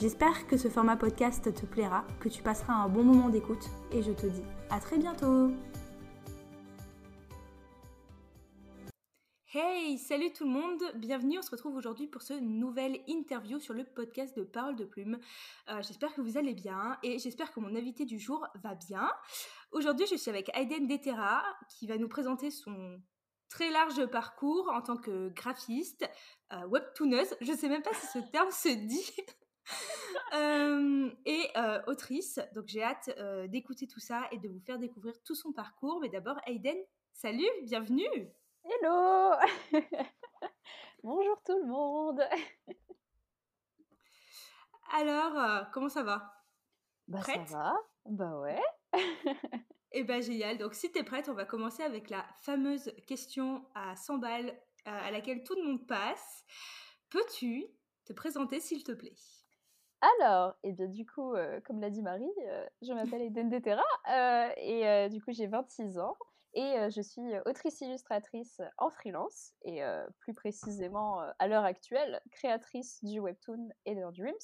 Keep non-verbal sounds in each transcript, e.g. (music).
J'espère que ce format podcast te plaira, que tu passeras un bon moment d'écoute et je te dis à très bientôt Hey, salut tout le monde, bienvenue, on se retrouve aujourd'hui pour ce nouvel interview sur le podcast de Parole de Plume. Euh, j'espère que vous allez bien et j'espère que mon invité du jour va bien. Aujourd'hui je suis avec Aiden Detera qui va nous présenter son très large parcours en tant que graphiste, euh, webtooneuse, je sais même pas si ce terme se dit. (laughs) et autrice. Donc j'ai hâte d'écouter tout ça et de vous faire découvrir tout son parcours. Mais d'abord, Aiden, salut, bienvenue. Hello (laughs) Bonjour tout le monde (laughs) Alors, comment ça va? Bah ça va, bah ouais. et (laughs) eh ben génial. Donc si tu es prête, on va commencer avec la fameuse question à 100 balles à laquelle tout le monde passe. Peux-tu te présenter s'il te plaît? Alors, et bien du coup, comme l'a dit Marie, je m'appelle Eden Detera et du coup j'ai 26 ans et je suis autrice illustratrice en freelance et plus précisément à l'heure actuelle créatrice du webtoon Eder Dreams.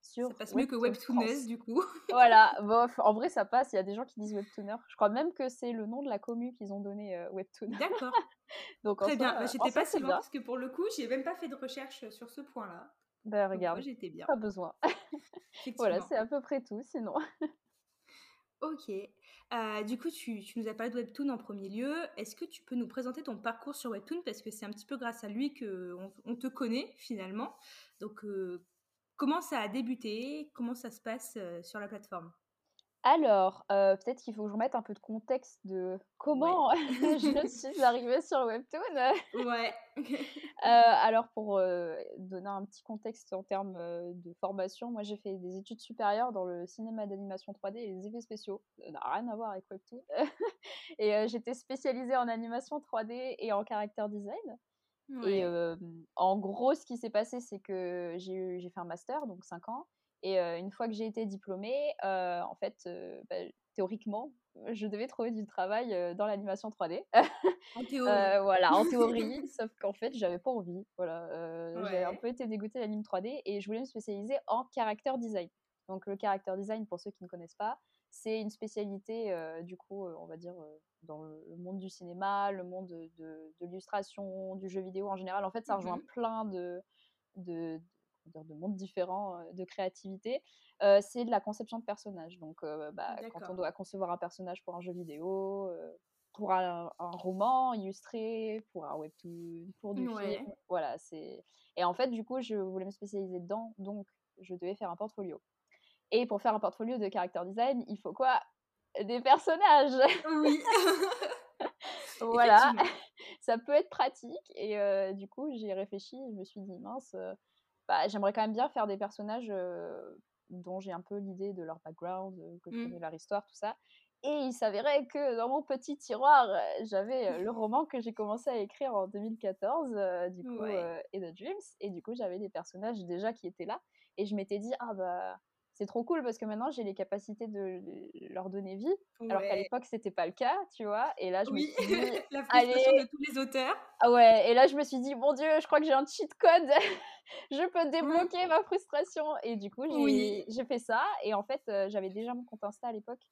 Sur ça passe mieux que webtooneuse du coup. (laughs) voilà, bof, en vrai ça passe, il y a des gens qui disent webtooner. Je crois même que c'est le nom de la commu qu'ils ont donné webtoon. D'accord. (laughs) Donc Très bien, bah, j'étais pas si loin parce que pour le coup, j'ai même pas fait de recherche sur ce point-là. Bah regarde, j'étais bien. Pas besoin. (laughs) voilà, c'est à peu près tout sinon. ok. Euh, du coup, tu, tu, nous as parlé de Webtoon en premier lieu. Est-ce que tu peux nous présenter ton parcours sur Webtoon? Parce que c'est un petit peu grâce à lui qu'on on te connaît finalement. Donc, euh, comment ça a débuté? Comment ça se passe euh, sur la plateforme? Alors, euh, peut-être qu'il faut que je remette un peu de contexte de comment (laughs) je suis arrivée sur Webtoon. Ouais. Euh, (laughs) alors, pour euh, donner un petit contexte en termes de formation, moi j'ai fait des études supérieures dans le cinéma d'animation 3D et les effets spéciaux. Ça n'a rien à voir avec Webtoon. (laughs) et j'étais spécialisée en animation 3D et en character design. Et en gros, ce qui s'est passé, c'est que j'ai fait un master, donc 5 ans. Et une fois que j'ai été diplômée, en fait, bah, théoriquement, je devais trouver du travail dans l'animation 3D. En (laughs) théorie. voilà, en (laughs) théorie, sauf qu'en fait, j'avais pas envie. Voilà, j'ai un peu été dégoûtée de l'anime 3D et je voulais me spécialiser en character design. Donc le character design, pour ceux qui ne connaissent pas, c'est une spécialité, du coup, on va dire, dans le monde du cinéma, le monde de, l'illustration, du jeu vidéo en général. En fait, ça rejoint mmh plein de, de, de mondes différents de créativité, c'est de la conception de personnages. Donc, bah, quand on doit concevoir un personnage pour un jeu vidéo, pour un, roman illustré, pour un webtoon, pour du film, voilà, c'est. Et en fait, du coup, je voulais me spécialiser dedans, donc je devais faire un portfolio. Et pour faire un portfolio de character design, il faut quoi? Des personnages. Oui. (laughs) voilà, ça peut être pratique. Et du coup, j'ai réfléchi, je me suis dit, mince, bah, j'aimerais quand même bien faire des personnages dont j'ai un peu l'idée de leur background, que je mmh. connais leur histoire, tout ça. Et il s'avérait que dans mon petit tiroir, j'avais le (laughs) roman que j'ai commencé à écrire en 2014, du coup, et The Dreams. Et du coup, j'avais des personnages déjà qui étaient là. Et je m'étais dit, ah bah, c'est trop cool parce que maintenant j'ai les capacités de leur donner vie, alors qu'à l'époque c'était pas le cas, tu vois. Et là je me suis dit, (laughs) la frustration de tous les auteurs. Ah ouais, et là je me suis dit, mon Dieu, je crois que j'ai un cheat code, (laughs) je peux mmh. débloquer ma frustration. Et du coup j'ai fait ça. Et en fait j'avais déjà mon compte Insta à l'époque.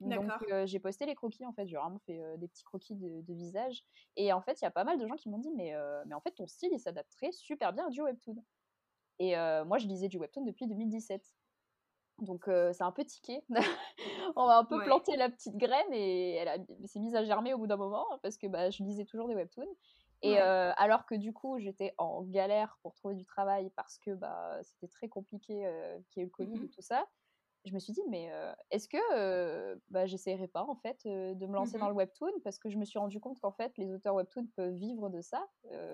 Donc j'ai posté les croquis en fait, j'ai vraiment fait des petits croquis de, visage. Et en fait il y a pas mal de gens qui m'ont dit, mais, mais en fait ton style il s'adapterait super bien à du webtoon. Et moi je lisais du webtoon depuis 2017. Donc c'est un peu tiqué. (laughs) on va un peu planter la petite graine et elle s'est mise à germer au bout d'un moment parce que bah, je lisais toujours des webtoons. Et alors que du coup j'étais en galère pour trouver du travail parce que bah, c'était très compliqué qu'il y ait eu le Covid mmh et tout ça, je me suis dit, mais est-ce que bah, j'essayerais pas en fait de me lancer dans Mmh le webtoon? Parce que je me suis rendu compte qu'en fait les auteurs webtoon peuvent vivre de ça.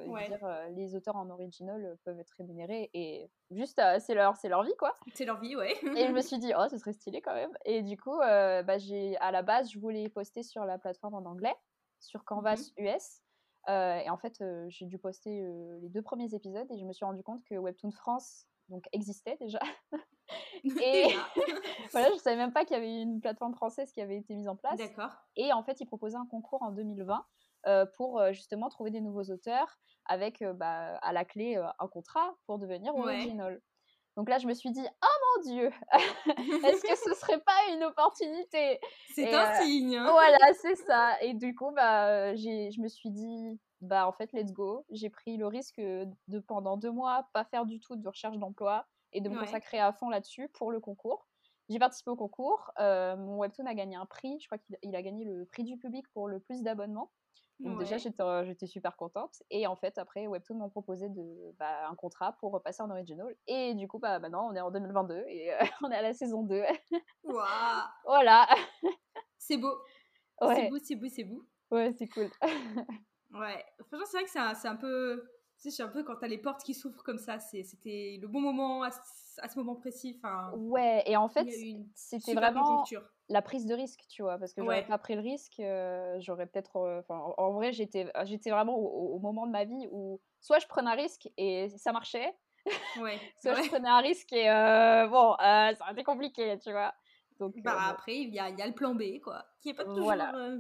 Ouais. dire, les auteurs en original peuvent être rémunérés et juste c'est leur, c'est leur vie quoi. C'est leur vie, ouais. Et je me (laughs) suis dit, oh, ce serait stylé quand même. Et du coup, bah, j'ai, à la base, je voulais poster sur la plateforme en anglais, sur Canvas Mmh US. et en fait, j'ai dû poster les deux premiers épisodes et je me suis rendu compte que Webtoon France donc, existait déjà. (laughs) Et (laughs) voilà, je savais même pas qu'il y avait une plateforme française qui avait été mise en place. D'accord. Et en fait, ils proposaient un concours en 2020 euh, pour euh, justement trouver des nouveaux auteurs avec euh, bah, à la clé un contrat pour devenir Ouais. original. Donc là, je me suis dit, oh mon Dieu, (laughs) est-ce que ce serait pas une opportunité? C'est un signe. hein. Voilà, c'est ça. Et du coup, bah, je me suis dit, bah en fait, let's go. J'ai pris le risque de pendant deux mois pas faire du tout de recherche d'emploi et de me Ouais. consacrer à fond là-dessus pour le concours. J'ai participé au concours. euh, mon webtoon a gagné un prix. Je crois qu'il il a gagné le prix du public pour le plus d'abonnements. Donc déjà, Ouais. euh, j'étais super contente. Et en fait, après, Webtoon m'ont proposé de, bah, un contrat pour repasser en original. Et du coup, bah, maintenant, on est en 2022 et euh, (laughs) on est à la saison 2. Waouh. (laughs) voilà. C'est beau. C'est Ouais, beau, c'est beau, c'est beau. ouais c'est cool. (laughs) Ouais. Franchement, c'est vrai que c'est un, c'est un peu. Tu sais, c'est un peu quand t'as les portes qui s'ouvrent comme ça. C'était le bon moment à, ce- à ce moment précis. Enfin, Ouais, et en fait, c'était vraiment la prise de risque, tu vois, parce que j'aurais Ouais. pas pris le risque, euh, j'aurais peut-être. euh, en, en vrai, j'étais, j'étais vraiment au, moment de ma vie où soit je prenais un risque et ça marchait, Ouais. (laughs) soit ouais. je prenais un risque et euh, bon, euh, ça aurait été compliqué, tu vois. Donc, euh, Bah, bon. après, il y a, il y a le plan B, quoi. Qui est pas toujours Voilà. euh,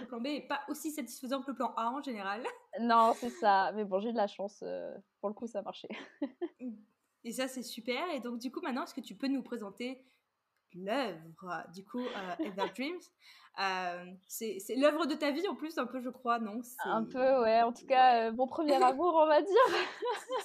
le plan B est pas aussi satisfaisant que le plan A en général. (laughs) non, c'est ça. Mais bon, j'ai de la chance. euh, pour le coup, ça a marché. Et ça, c'est super. Et donc, du coup, maintenant, est-ce que tu peux nous présenter l'œuvre, du coup, euh, Ever (laughs) Dreams? Euh, C'est c'est l'œuvre de ta vie, en plus, un peu, je crois, non? C'est- Un peu, ouais. En tout cas, euh, mon premier (laughs) amour, on va dire.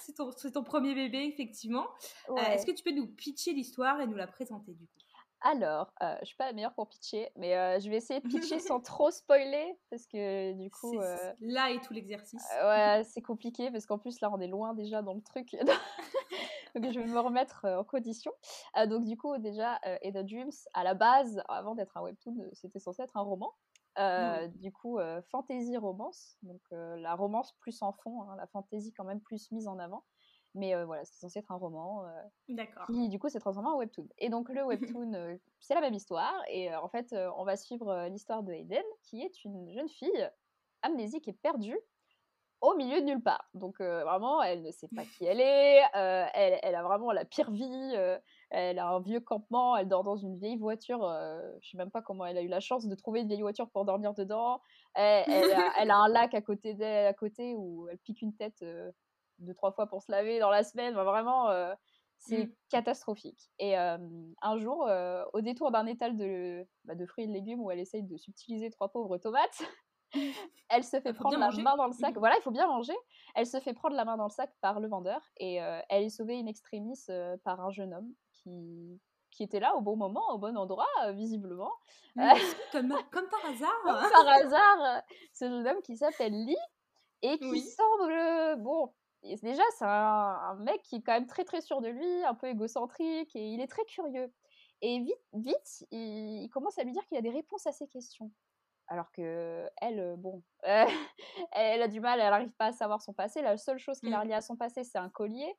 C'est ton, c'est ton premier bébé, effectivement. Euh, Ouais. est-ce que tu peux nous pitcher l'histoire et nous la présenter, du coup? Alors, euh, je suis pas la meilleure pour pitcher, mais euh, je vais essayer de pitcher (laughs) sans trop spoiler, parce que du coup, euh, Là est tout l'exercice. euh, ouais, c'est compliqué, parce qu'en plus, là, on est loin déjà dans le truc. (laughs) donc, je vais me remettre en condition. Donc, du coup, déjà, Ada Dreams, à la base, avant d'être un webtoon, c'était censé être un roman. Euh, Du coup, fantasy romance, donc la romance plus en fond, hein, la fantasy quand même plus mise en avant. Mais euh, voilà, c'est censé être un roman. euh, D'accord. qui du coup s'est transformé en webtoon. Et donc le (laughs) webtoon, euh, c'est la même histoire. Et en fait, on va suivre l'histoire de Hayden, qui est une jeune fille amnésique et perdue au milieu de nulle part. Donc euh, vraiment, elle ne sait pas qui elle est. euh, elle, elle a vraiment la pire vie. euh, elle a un vieux campement. Elle dort dans une vieille voiture. je sais même pas comment elle a eu la chance de trouver une vieille voiture pour dormir dedans. Elle, elle a, elle a un lac à côté d'elle, à côté où elle pique une tête deux trois fois pour se laver dans la semaine. Enfin, vraiment. euh, c'est Mm. catastrophique. Et euh, un jour, euh, au détour d'un étal de, bah, de fruits et de légumes où elle essaye de subtiliser trois pauvres tomates, (laughs) elle se fait prendre la manger. main dans le sac. Mhm. Voilà, il faut bien manger. Elle se fait prendre la main dans le sac par le vendeur et elle est sauvée in extremis par un jeune homme qui, qui était là au bon moment, au bon endroit, euh, visiblement. (laughs) Comme, comme par hasard. Par hasard, ce jeune homme qui s'appelle Lee et qui Oui. semble, bon, et déjà c'est un, un mec qui est quand même très très sûr de lui, un peu égocentrique et il est très curieux. Et vite, vite, il, il commence à lui dire qu'il a des réponses à ses questions. Alors que elle, euh, bon, euh, (laughs) elle a du mal, elle n'arrive pas à savoir son passé. La seule chose qui l'a Mm. reliée à son passé, c'est un collier.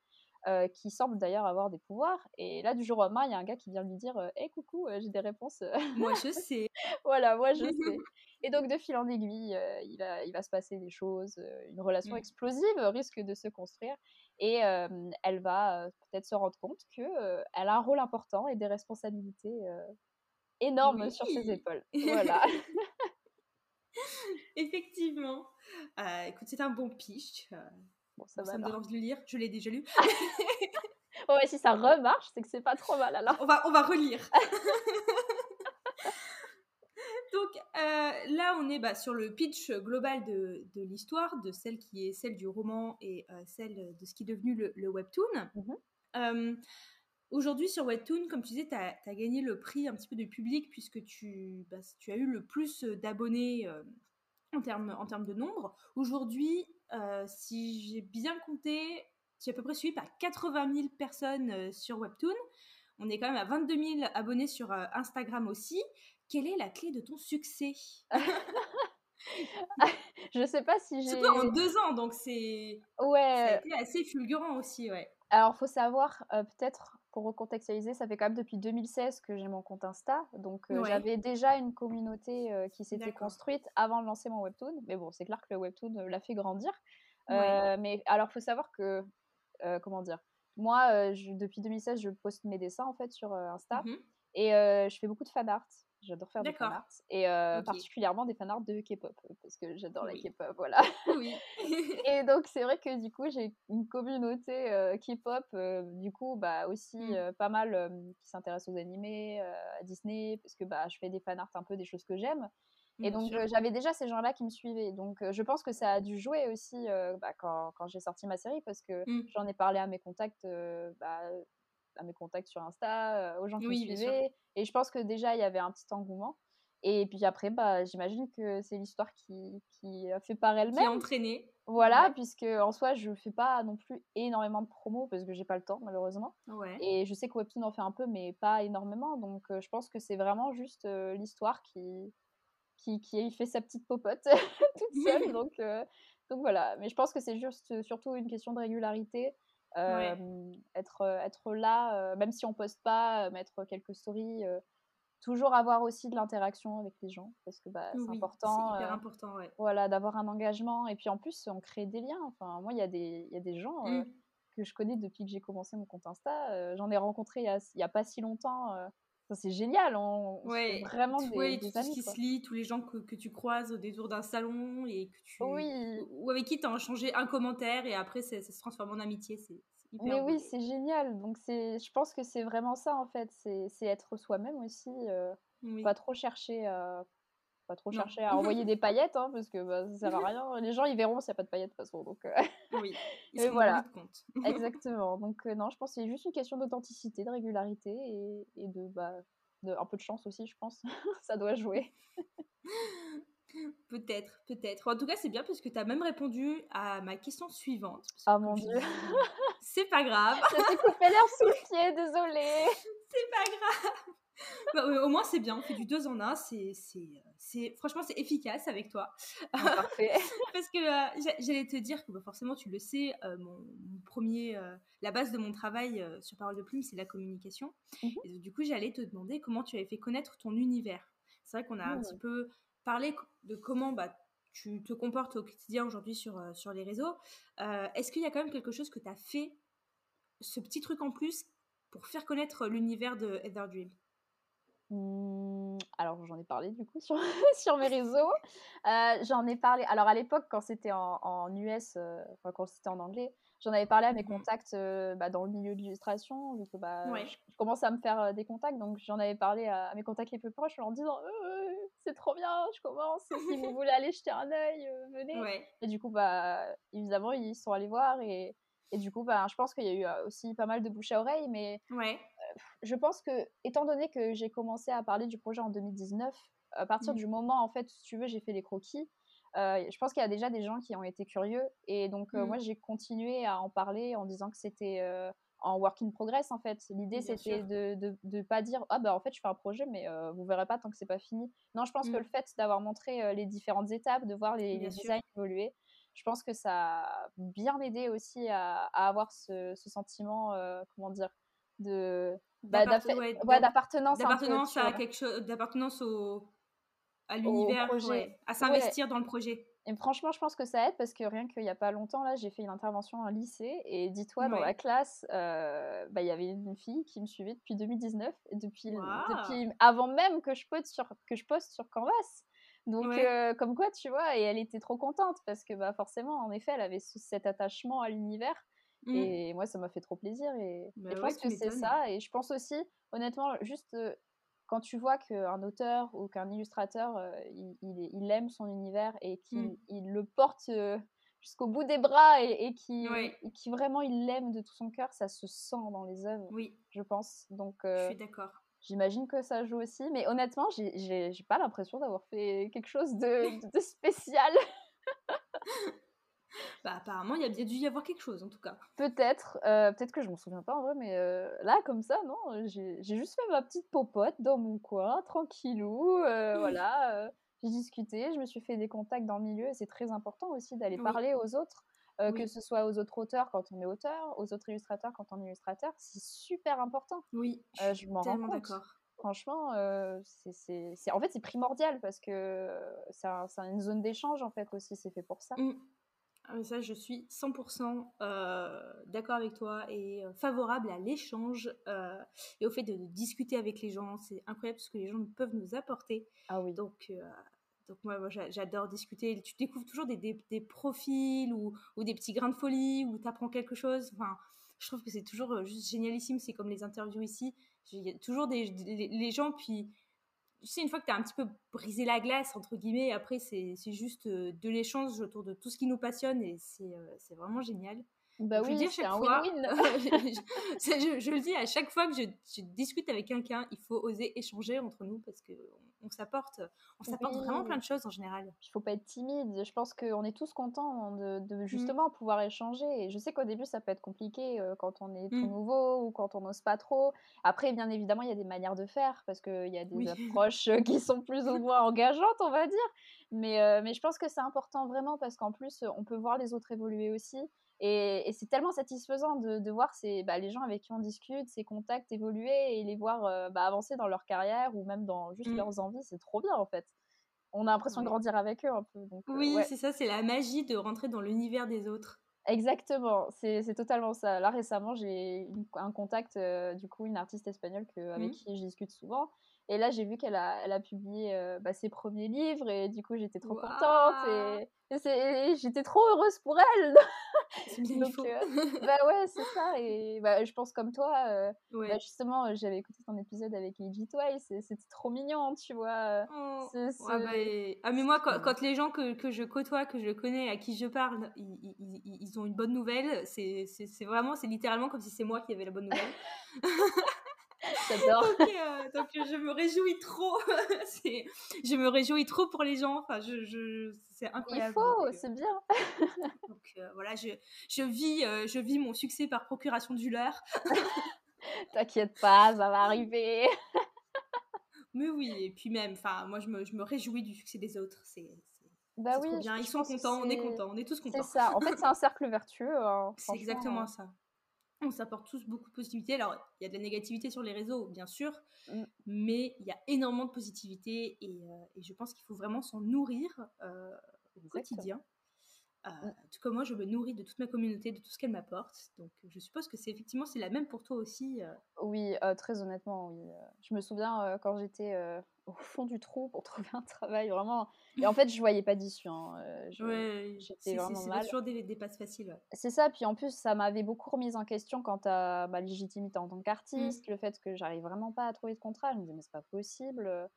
Euh, qui semble d'ailleurs avoir des pouvoirs. Et là, du jour au lendemain, il y a un gars qui vient lui dire Hé, coucou, euh, j'ai des réponses. euh, Moi, (laughs) je sais. voilà, moi je sais. (laughs) Et donc de fil en aiguille, euh, il, va, il va se passer des choses, euh, une relation Mm. explosive risque de se construire et euh, elle va euh, peut-être se rendre compte que euh, elle a un rôle important et des responsabilités euh, énormes sur ses épaules. (laughs) Voilà. Effectivement. Euh, écoute, c'est un bon pitch. Euh, bon, ça ça va. me donne envie de le lire. Je l'ai déjà lu. (laughs) Ouais, si ça remarche, c'est que c'est pas trop mal alors. On va, on va relire. (laughs) Donc euh, là, on est bah, sur le pitch global de, de l'histoire, de celle qui est celle du roman et euh, celle de ce qui est devenu le, le webtoon. Mhm. Euh, Aujourd'hui, sur Webtoon, comme tu disais, tu as, gagné le prix un petit peu du public puisque tu, bah, tu as eu le plus d'abonnés en termes en termes de nombre. Aujourd'hui, euh, si j'ai bien compté, tu es à peu près suivi par 80 000 personnes euh, sur Webtoon. On est quand même à 22 000 abonnés sur Instagram aussi. Quelle est la clé de ton succès? (laughs) Je sais pas si j'ai. Surtout en deux ans, donc c'est. Ouais. Ça assez fulgurant aussi, ouais. Alors, faut savoir, peut-être pour recontextualiser, ça fait quand même depuis 2016 que j'ai mon compte Insta. Donc, j'avais déjà une communauté qui s'était construite avant de lancer mon webtoon. Mais bon, c'est clair que le webtoon l'a fait grandir. mais alors, il faut savoir que, comment dire, moi, depuis 2016, je poste mes dessins en fait sur Insta. Mmh et je fais beaucoup de fan art. J'adore faire des fanarts. Et particulièrement des fanarts de K-pop, parce que j'adore la K-pop, voilà. (laughs) Oui. (laughs) et donc, c'est vrai que du coup, j'ai une communauté K-pop, du coup, bah, aussi mmh. pas mal qui s'intéresse aux animés, à Disney, parce que bah, je fais des fanarts un peu des choses que j'aime. Et donc, j'avais déjà ces gens-là qui me suivaient. Donc, je pense que ça a dû jouer aussi bah, quand, quand j'ai sorti ma série, parce que mmh. j'en ai parlé à mes contacts bah, à mes contacts sur Insta, aux gens qui me suivaient. Et je pense que déjà, il y avait un petit engouement. Et puis après, bah, j'imagine que c'est l'histoire qui, qui a fait par elle-même. Qui a entraîné. Voilà, puisque en soi, je fais pas non plus énormément de promos parce que j'ai pas le temps, malheureusement. Ouais. Et je sais que Webtoon en fait un peu, mais pas énormément. Donc je pense que c'est vraiment juste l'histoire qui, qui, qui fait sa petite popote (laughs) toute seule. (laughs) donc, donc voilà. Mais je pense que c'est juste surtout une question de régularité être, être là, même si on poste pas, mettre quelques stories, toujours avoir aussi de l'interaction avec les gens parce que bah, c'est important. C'est hyper important, ouais. Voilà, d'avoir un engagement et puis en plus on crée des liens. Enfin, moi il y a des, y a des gens mmh. que je connais depuis que j'ai commencé mon compte Insta. J'en ai rencontré il y, a, pas si longtemps. C'est génial, on, ouais, vraiment des, ouais, des amis. qui se lit, tous les gens que, que, tu croises au détour d'un salon et que tu oui. ou avec qui tu as échangé un commentaire et après ça, se transforme en amitié, c'est mais oui, c'est génial. Donc c'est, je pense que c'est vraiment ça en fait, c'est être soi-même aussi. Euh, Pas trop chercher, à... pas trop chercher à envoyer des paillettes, hein, parce que bah, ça sert à rien. Les gens ils verront s'il n'y a pas de paillettes de toute façon. Donc euh, (laughs) oui, (laughs) ils voilà. compte. (laughs) Exactement. Donc euh, non, je pense que c'est juste une question d'authenticité, de régularité et, et de, bah, de un peu de chance aussi, je pense. ça doit jouer. Peut-être, peut-être. En tout cas, c'est bien parce que tu as même répondu à ma question suivante. Ah mon dieu. C'est pas grave. Je t'ai coupé l'air sous le pied, désolée. C'est pas grave. (laughs) Bah, au moins, c'est bien. On fait du deux en un. C'est, c'est, franchement, c'est efficace avec toi. Ah, parfait. (laughs) parce que euh, j'allais te dire que bah, forcément, tu le sais, euh, mon, premier, euh, la base de mon travail sur Parole de Plume, c'est la communication. Mhm. Et du coup, j'allais te demander comment tu avais fait connaître ton univers. C'est vrai qu'on a un mmh. petit peu parler de comment bah, tu te comportes au quotidien aujourd'hui sur, sur les réseaux. Est-ce qu'il y a quand même quelque chose que tu as fait, ce petit truc en plus, pour faire connaître l'univers de Heather Dream? Mmh, alors j'en ai parlé du coup sur, (laughs) sur mes réseaux. Euh, j'en ai parlé. Alors à l'époque quand c'était en, en, US, enfin quand c'était en anglais, j'en avais parlé à mes mmh contacts bah, dans le milieu de l'illustration. Vu que bah, je, commence à me faire des contacts, donc j'en avais parlé à, à, mes contacts les plus proches en leur disant c'est trop bien, je commence. Si vous (laughs) voulez aller jeter un œil, euh, venez. Et du coup, bah, évidemment, ils sont allés voir et, et du coup, bah, je pense qu'il y a eu euh, aussi pas mal de bouche à oreille, mais ouais. Euh, je pense que, étant donné que j'ai commencé à parler du projet en 2019, à partir mmh. du moment, en fait, si tu veux, j'ai fait les croquis, je pense qu'il y a déjà des gens qui ont été curieux et donc mmh. moi j'ai continué à en parler en disant que c'était en work in progress en fait. L'idée c'était de, de, pas dire ah bah en fait je fais un projet mais euh, vous verrez pas tant que c'est pas fini. Non, je pense que mmh. le fait d'avoir montré euh, les différentes étapes, de voir les, designs évoluer, je pense que ça a bien aidé aussi à, avoir ce, sentiment euh, comment dire de bah, d'appartenance d'appartenance à quelque chose d'appartenance au à l'univers à s'investir dans le projet. Et franchement, je pense que ça aide parce que rien qu'il n'y a pas longtemps, là, j'ai fait une intervention en lycée et dis-toi, dans la classe, euh, bah, il y avait une fille qui me suivait depuis 2019, et depuis, depuis avant même que je poste sur, que je poste sur Canvas. Donc, euh, comme quoi, tu vois, et elle était trop contente parce que bah, forcément, en effet, elle avait cet attachement à l'univers. Mmh. Et moi, ça m'a fait trop plaisir. Et, bah je pense que c'est ça. Et je pense aussi, honnêtement, juste euh, quand tu vois qu'un auteur ou qu'un illustrateur, euh, il, il, aime son univers et qu'il mmh. il le porte euh, jusqu'au bout des bras et, et qui, vraiment il l'aime de tout son cœur, ça se sent dans les œuvres, oui. je pense. Donc, je suis d'accord. J'imagine que ça joue aussi, mais honnêtement, j'ai pas l'impression d'avoir fait quelque chose de, (laughs) de spécial. (laughs) (laughs) Bah, apparemment, il y a bien dû y avoir quelque chose, en tout cas. Peut-être, euh, peut-être que je m'en souviens pas en vrai, mais euh, là, comme ça, non, j'ai juste fait ma petite popote dans mon coin, tranquillou, euh, (laughs) voilà. j'ai discuté, je me suis fait des contacts dans le milieu, et c'est très important aussi d'aller parler aux autres, que ce soit aux autres auteurs quand on est auteur, aux autres illustrateurs quand on est illustrateur, c'est super important. Oui, je m'en rends compte. Franchement, c'est en fait c'est primordial parce que c'est une zone d'échange en fait aussi, c'est fait pour ça. Mmh. Ah, ça, je suis 100% d'accord avec toi et favorable à l'échange et au fait de, discuter avec les gens. C'est incroyable ce que les gens peuvent nous apporter. Ah oui. Donc, donc moi, j'adore discuter. Tu découvres toujours des, des, profils ou, ou, des petits grains de folie où tu apprends quelque chose. Enfin, je trouve que c'est toujours juste génialissime. C'est comme les interviews ici. Il y a toujours des, les gens, puis tu sais, une fois que tu as un petit peu brisé la glace, entre guillemets, après, c'est juste de l'échange autour de tout ce qui nous passionne et c'est vraiment génial. Bah oui, c'est un win-win. (laughs) je, je, le dis à chaque fois que je, discute avec quelqu'un, il faut oser échanger entre nous parce que on, s'apporte, on s'apporte vraiment plein de choses en général. Il faut pas être timide. Je pense qu'on est tous contents de, de mmh. justement pouvoir échanger. Et je sais qu'au début, ça peut être compliqué euh, quand on est tout mmh. nouveau ou quand on n'ose pas trop. Après, bien évidemment, il y a des manières de faire parce qu'il y a des approches euh, qui sont plus ou moins engageantes, on va dire. Mais, euh, mais je pense que c'est important vraiment parce qu'en plus, on peut voir les autres évoluer aussi. Et, c'est tellement satisfaisant de, voir ces, bah, les gens avec qui on discute, ces contacts évoluer et les voir euh, bah, avancer dans leur carrière ou même dans juste mmh. leurs envies. C'est trop bien en fait. On a l'impression de grandir avec eux un peu. Euh, oui, c'est ça, c'est la magie de rentrer dans l'univers des autres. Exactement, c'est totalement ça. Là récemment, j'ai un contact, euh, du coup, une artiste espagnole que, avec mmh. qui je discute souvent. Et là, j'ai vu qu'elle a, elle a publié bah, ses premiers livres et du coup, j'étais trop contente et, j'étais trop heureuse pour elle. (laughs) Donc, (laughs) bah ouais, c'est ça. Et bah, je pense comme toi, bah, justement, j'avais écouté ton épisode avec AJ Twice c'était trop mignon, tu vois. Oh. Ah, bah, ah, mais moi, quand, les gens que, que, je côtoie, que je connais, à qui je parle, ils, ils, ils ont une bonne nouvelle, c'est vraiment, c'est littéralement comme si c'est moi qui avais la bonne nouvelle. (laughs) J'adore. Euh, donc, je me réjouis trop. (laughs) je me réjouis trop pour les gens. Enfin, je, je c'est incroyable. Il faut, euh, c'est bien. (laughs) donc euh, voilà, je, je vis, je vis mon succès par procuration du leur. (laughs) T'inquiète pas, ça va arriver. Mais oui, et puis même, enfin, moi je me, je me réjouis du succès des autres. C'est bah oui, bien. Ils sont contents, on est contents, on est tous contents. C'est ça. En fait, c'est un cercle vertueux. Hein, c'est exactement ça on s'apporte tous beaucoup de positivité. Alors, il y a de la négativité sur les réseaux, bien sûr, mm. mais il y a énormément de positivité et, euh, je pense qu'il faut vraiment s'en nourrir euh, au quotidien. Euh, mm. tout comme moi, je me nourris de toute ma communauté, de tout ce qu'elle m'apporte. Donc, je suppose que c'est effectivement c'est la même pour toi aussi. Oui, très honnêtement, oui. Je me souviens quand j'étais au fond du trou pour (laughs) trouver un travail, vraiment. Et en fait, je voyais pas d'issue. Hein. Euh, j'étais vraiment mal. C'est toujours des, des, passes faciles. C'est ça. Puis en plus, ça m'avait beaucoup remise en question quant à ma légitimité en tant mmh. qu'artiste, le fait que j'arrive vraiment pas à trouver de contrat. Je me disais, mais c'est pas possible.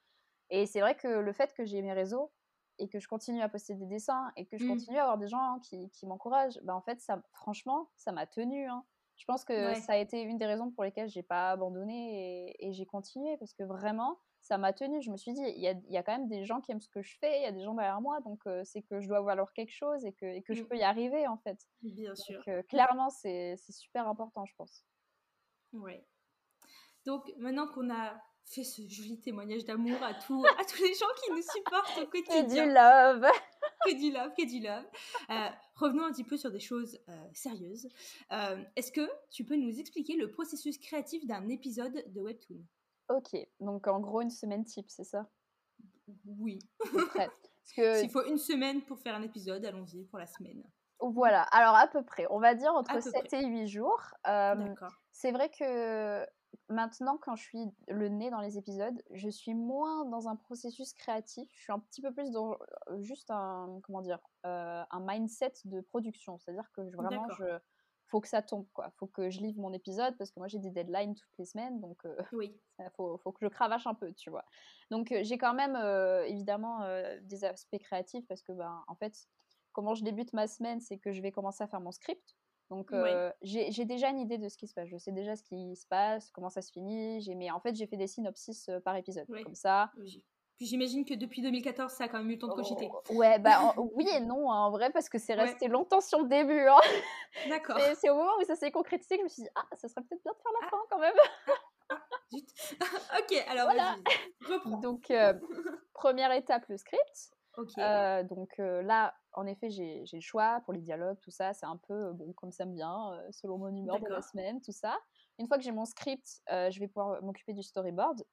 Et c'est vrai que le fait que j'ai mes réseaux et que je continue à poster des dessins et que je mmh. continue à avoir des gens qui, qui m'encouragent, bah en fait, ça, franchement, ça m'a tenu. Hein. Je pense que ça a été une des raisons pour lesquelles j'ai pas abandonné et, et j'ai continué parce que vraiment, ça m'a tenu. Je me suis dit, il y a, y a, quand même des gens qui aiment ce que je fais, il y a des gens derrière moi, donc c'est que je dois valoir quelque chose et que, et que je mmh. peux y arriver en fait. Bien sûr. clairement, c'est super important, je pense. Ouais. Donc maintenant qu'on a fait ce joli témoignage d'amour à, tous (laughs) à tous les gens qui nous supportent au quotidien. Que du love Que du love, que du love. Euh, revenons un petit peu sur des choses euh, sérieuses. Euh, est-ce que tu peux nous expliquer le processus créatif d'un épisode de Webtoon? Ok, donc en gros une semaine type, c'est ça? Oui. (laughs) Que... S'il faut une semaine pour faire un épisode, allons-y pour la semaine. Voilà, alors à peu près, on va dire entre 7 et 8 jours. D'accord. C'est vrai que maintenant, quand je suis le nez dans les épisodes, je suis moins dans un processus créatif. Je suis un petit peu plus dans juste un, comment dire, un mindset de production. C'est-à-dire que vraiment, je, faut que ça tombe, quoi. Faut que je livre mon épisode parce que moi j'ai des deadlines toutes les semaines, donc euh, (laughs) oui. faut, faut, que je cravache un peu, tu vois. Donc euh, j'ai quand même euh, évidemment des aspects créatifs parce que, ben, en fait, comment je débute ma semaine, c'est que je vais commencer à faire mon script. Donc j'ai déjà une idée de ce qui se passe. Je sais déjà ce qui se passe, comment ça se finit. Mais en fait, j'ai fait des synopsis par épisode. Comme ça, Puis j'imagine que depuis 2014, ça a quand même eu le temps de cogiter. Oh, ouais, bah oui et non, hein, en vrai, parce que c'est resté longtemps sur le début. Hein. D'accord. C'est au moment où ça s'est concrétisé que je me suis dit, ah, ça serait peut-être bien de faire la ah. fin quand même. Ah, (laughs) ok, alors voilà. reprends. Donc, euh, (laughs) première étape, le script. Euh, donc euh, là, en effet, j'ai le choix pour les dialogues, tout ça. C'est un peu bon comme ça me vient, selon mon humeur de la semaine, tout ça. Une fois que j'ai mon script, je vais pouvoir m'occuper du storyboard.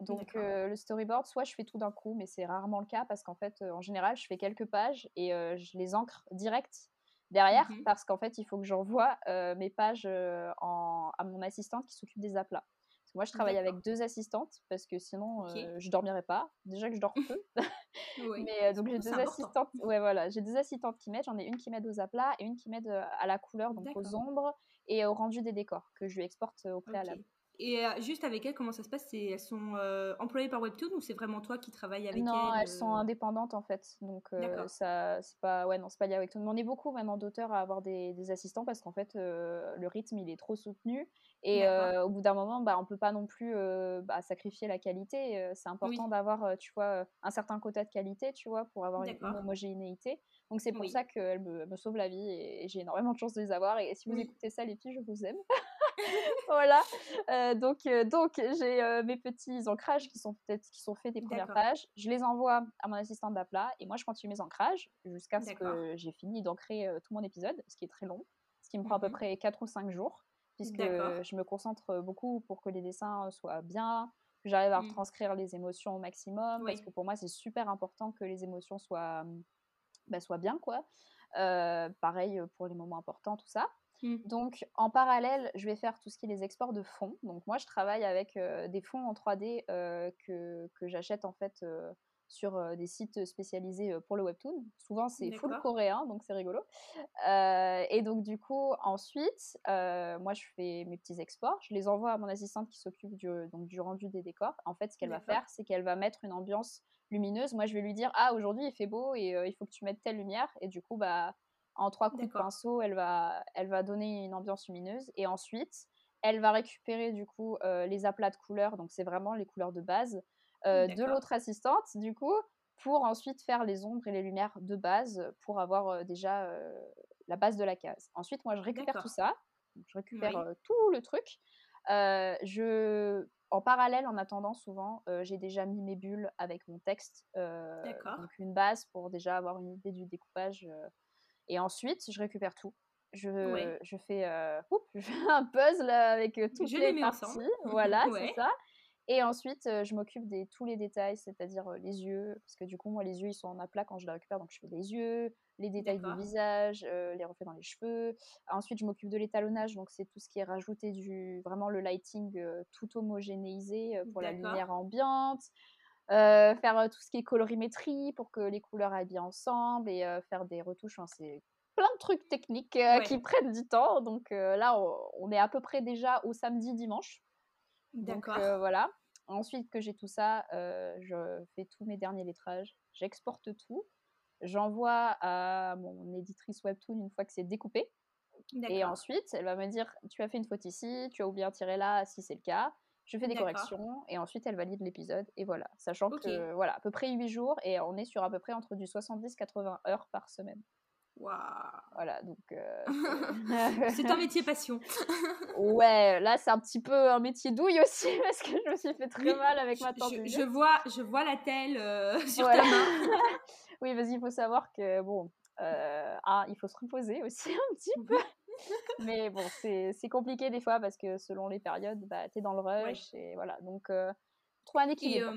Donc le storyboard, soit je fais tout d'un coup, mais c'est rarement le cas parce qu'en fait, en général, je fais quelques pages et je les ancre direct derrière mmh parce qu'en fait, il faut que j'envoie mes pages à mon assistante qui s'occupe des aplats. Moi, je travaille avec deux assistantes parce que sinon, je euh, je dormirais pas. Déjà que je dors peu. (laughs) Mais euh, donc, j'ai deux assistantes. Ouais, voilà. J'ai deux assistantes qui m'aident. J'en ai une qui m'aide aux aplats et une qui m'aide euh, à la couleur, donc aux ombres et au rendu des décors que je lui exporte au préalable. Et juste avec elles, comment ça se passe? Elles sont employées par Webtoon ou c'est vraiment toi qui travailles avec elles Non, elles sont indépendantes en fait. Donc ça, c'est pas, ouais, non, c'est pas lié avec Webtoon. Mais on est beaucoup maintenant d'auteurs à avoir des, des assistants parce qu'en fait, le rythme il est trop soutenu et au bout d'un moment, bah, on peut pas non plus bah, sacrifier la qualité. c'est important d'avoir, tu vois, un certain quota de qualité, tu vois, pour avoir une, homogénéité. Donc c'est pour ça qu'elles me, me sauvent la vie et, j'ai énormément de chance de les avoir. Et si vous écoutez ça, les filles, je vous aime. (laughs) (laughs) voilà. donc donc j'ai mes petits ancrages qui sont peut-être qui sont faits des premières pages. Je les envoie à mon assistante d'aplat et moi je continue mes ancrages jusqu'à ce que j'ai fini d'ancrer tout mon épisode, ce qui est très long, ce qui me prend à peu mmh près 4 ou 5 jours puisque je me concentre beaucoup pour que les dessins soient bien, que j'arrive à mmh. retranscrire les émotions au maximum, parce que pour moi, c'est super important que les émotions soient, bah, soient bien, quoi. pareil pour les moments importants, tout ça. Mmh. Donc, en parallèle, je vais faire tout ce qui est les exports de fonds. Donc, moi, je travaille avec des fonds en 3D que, que j'achète en fait sur des sites spécialisés pour le webtoon. Souvent, c'est full coréen, donc c'est rigolo. et donc, du coup, ensuite, moi, je fais mes petits exports. Je les envoie à mon assistante qui s'occupe du, donc, du rendu des décors. En fait, ce qu'elle va faire, c'est qu'elle va mettre une ambiance lumineuse. Moi, je vais lui dire Ah, aujourd'hui, il fait beau et il faut que tu mettes telle lumière. Et du coup, bah, en trois coups de pinceau, elle va, elle va donner une ambiance lumineuse. Et ensuite, elle va récupérer du coup les aplats de couleurs. Donc, c'est vraiment les couleurs de base. Euh, de l'autre assistante, du coup, pour ensuite faire les ombres et les lumières de base pour avoir euh, déjà euh, la base de la case. Ensuite, moi, je récupère tout ça. je récupère tout le truc. je, en parallèle, en attendant, souvent, j'ai déjà mis mes bulles avec mon texte. donc, une base pour déjà avoir une idée du découpage. Et ensuite, je récupère tout. Je, je, fais, (laughs) je fais un puzzle avec toutes les, les parties. (laughs) Voilà, c'est ça. Et ensuite, je m'occupe de tous les détails, c'est-à-dire les yeux, parce que du coup, moi, les yeux, ils sont en aplat quand je les récupère, donc je fais les yeux, les détails du visage, les reflets dans les cheveux. Ensuite, je m'occupe de l'étalonnage, donc c'est tout ce qui est rajouté du vraiment le lighting tout homogénéisé pour la lumière ambiante. Faire tout ce qui est colorimétrie pour que les couleurs aillent bien ensemble et faire des retouches. c'est plein de trucs techniques qui (laughs) prennent du temps. Donc là, on est à peu près déjà au samedi, dimanche. D'accord. voilà. Ensuite que j'ai tout ça, je fais tous mes derniers lettrages, j'exporte tout, j'envoie à mon éditrice Webtoon une fois que c'est découpé. Et ensuite, elle va me dire tu as fait une faute ici, tu as oublié un tiret là, si c'est le cas. Je fais des corrections et ensuite elle valide l'épisode et voilà. Sachant que voilà, à peu près 8 jours et on est sur à peu près entre du 70-80 heures par semaine. Waouh Voilà, donc. Euh, (laughs) c'est un métier passion. (laughs) ouais, là c'est un petit peu un métier douille aussi (laughs) parce que je me suis fait très mal avec ma tante. Je, vois, je vois la telle euh, sur ta main. oui, vas-y, il faut savoir que bon, euh, ah, il faut se reposer aussi un petit peu. Mais bon, c'est compliqué des fois parce que selon les périodes, bah, tu es dans le rush et voilà. Donc, trouver un équilibre.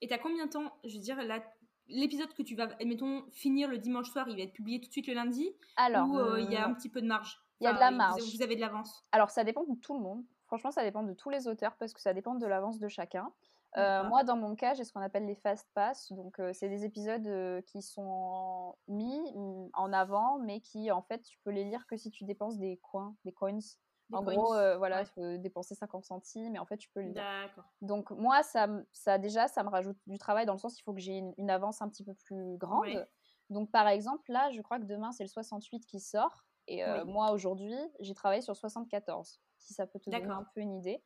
Et t'as combien de temps, je veux dire, là, l'épisode que tu vas, admettons, finir le dimanche soir, il va être publié tout de suite le lundi Alors, ou euh, il y a un petit peu de marge? Il y a de la marge. Vous, avez de l'avance Alors, ça dépend de tout le monde. Franchement, ça dépend de tous les auteurs parce que ça dépend de l'avance de chacun. Euh, moi, dans mon cas, j'ai ce qu'on appelle les fast pass. Donc, euh, c'est des épisodes qui sont mis en avant, mais qui, en fait, tu peux les lire que si tu dépenses des coins, des coins. En gros, euh, voilà, il faut dépenser 50 centimes, mais en fait, tu peux le Donc, moi, ça, ça, déjà, ça me rajoute du travail dans le sens il faut que j'ai une, avance un petit peu plus grande. Donc, par exemple, là, je crois que demain, c'est le 68 qui sort. Et euh, moi, aujourd'hui, j'ai travaillé sur 74, si ça peut te donner un peu une idée.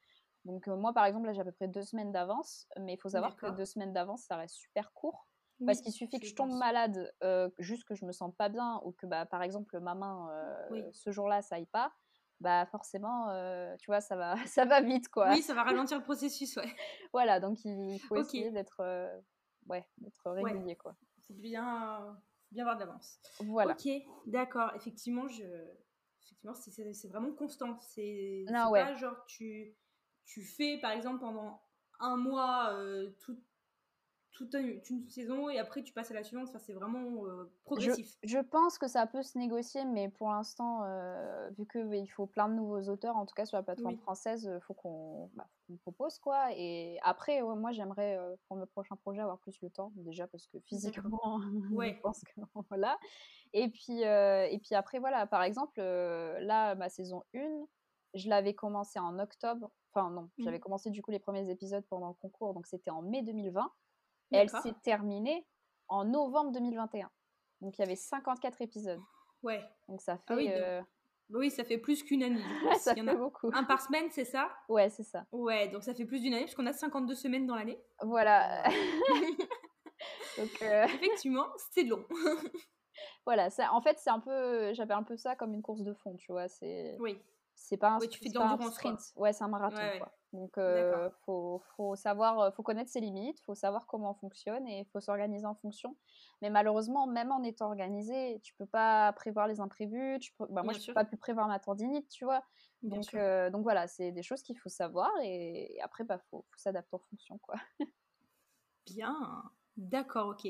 Donc moi, par exemple, là, j'ai à peu près deux semaines d'avance, mais il faut savoir que deux semaines d'avance, ça reste super court. parce qu'il suffit que je tombe malade, juste que je me sente pas bien, ou que, bah, par exemple, ma main, ce jour-là, ça aille pas, bah forcément, tu vois, ça va, (laughs) ça va vite, quoi. Oui, ça va ralentir le processus, ouais. (laughs) voilà, donc il faut essayer d'être ouais, régulier, quoi. C'est bien, bien voir d'avance. Voilà. Ok, d'accord. Effectivement, je... Effectivement, c'est vraiment constant. C'est pas genre tu, tu fais, par exemple, pendant un mois tout, toute une, saison et après tu passes à la suivante. Enfin, c'est vraiment euh, progressif. Je, pense que ça peut se négocier, mais pour l'instant, euh, vu qu'il il faut plein de nouveaux auteurs, en tout cas sur la plateforme française, il faut qu'on bah, propose quoi. Et après, moi j'aimerais euh, pour mes prochains projets avoir plus le temps, déjà parce que physiquement, (laughs) ouais. je pense que (laughs) voilà. Et puis, et puis après, voilà, par exemple, là, ma saison 1, je l'avais commencé en octobre. Enfin, non, mmh. j'avais commencé du coup les premiers épisodes pendant le concours, donc c'était en mai 2020. Elle s'est terminée en novembre 2021. Donc il y avait 54 épisodes. Ouais. Donc ça ah fait. Euh, oui, ça fait plus qu'une année. (laughs) ça fait beaucoup. Un par semaine, c'est ça? Ouais, c'est ça. Ouais, donc ça fait plus d'une année, puisqu'on a 52 semaines dans l'année. Voilà. (laughs) donc, euh, Effectivement, c'est long. (laughs) voilà, ça, en fait, c'est un peu. J'avais un peu ça comme une course de fond, tu vois. Oui. C'est pas un, oui, tu fais un sprint. Ouais, c'est un marathon, quoi. Donc, il euh, faut, faut, savoir, euh, faut connaître ses limites, faut savoir comment on fonctionne et il faut s'organiser en fonction. Mais malheureusement, même en étant organisé, tu peux pas prévoir les imprévus. Tu peux, bah, moi, je peux pas plus prévoir ma tendinite, tu vois. Donc, euh, donc voilà, c'est des choses qu'il faut savoir et, après, bah, faut, faut s'adapter en fonction, quoi. (laughs) Bien, d'accord, ok.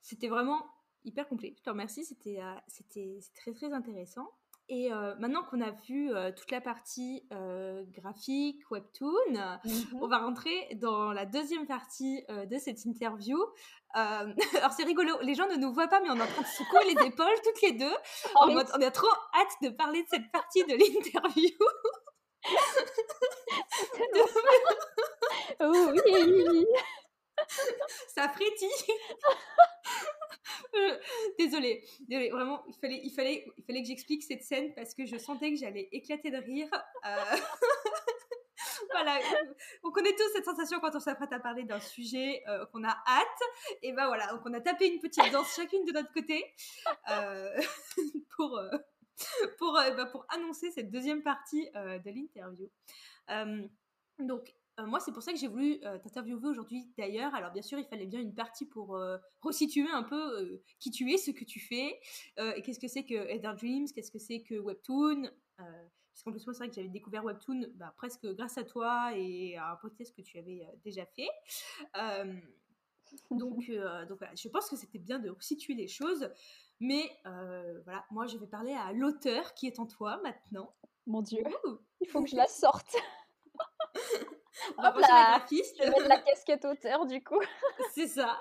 c'était vraiment hyper complet. Je te remercie, c'était c'était très très intéressant. Et euh, maintenant qu'on a vu euh, toute la partie euh, graphique, webtoon, mhm. on va rentrer dans la deuxième partie de cette interview. (laughs) alors c'est rigolo, les gens ne nous voient pas, mais on est en train de secouer les (laughs) épaules toutes les deux. Oh, on a trop hâte de parler de cette partie de l'interview. (laughs) oui. Ça frétille. (laughs) désolée, vraiment, il fallait, il fallait, il fallait que j'explique cette scène parce que je sentais que j'allais éclater de rire. Euh, (laughs) voilà, on connaît tous cette sensation quand on s'apprête à parler d'un sujet euh, qu'on a hâte. Et ben voilà, donc on a tapé une petite danse chacune de notre côté euh, (laughs) pour, pour, ben pour annoncer cette deuxième partie de l'interview. donc, euh, moi, c'est pour ça que j'ai voulu euh, t'interviewer aujourd'hui d'ailleurs. Alors, bien sûr, il fallait bien une partie pour euh, (laughs) resituer un peu qui tu es, ce que tu fais, et qu'est-ce que c'est que Heather Dreams, qu'est-ce que c'est que Webtoon? parce qu'en plus, moi, c'est vrai que j'avais découvert Webtoon bah, presque grâce à toi et à un podcast que tu avais déjà fait. (laughs) donc, donc voilà, je pense que c'était bien de resituer les choses. Mais voilà, moi, je vais parler à l'auteur qui est en toi maintenant. Mon Dieu, il faut que je la sorte. (laughs) Hop là, je vais la casquette auteur du coup. (laughs) c'est ça.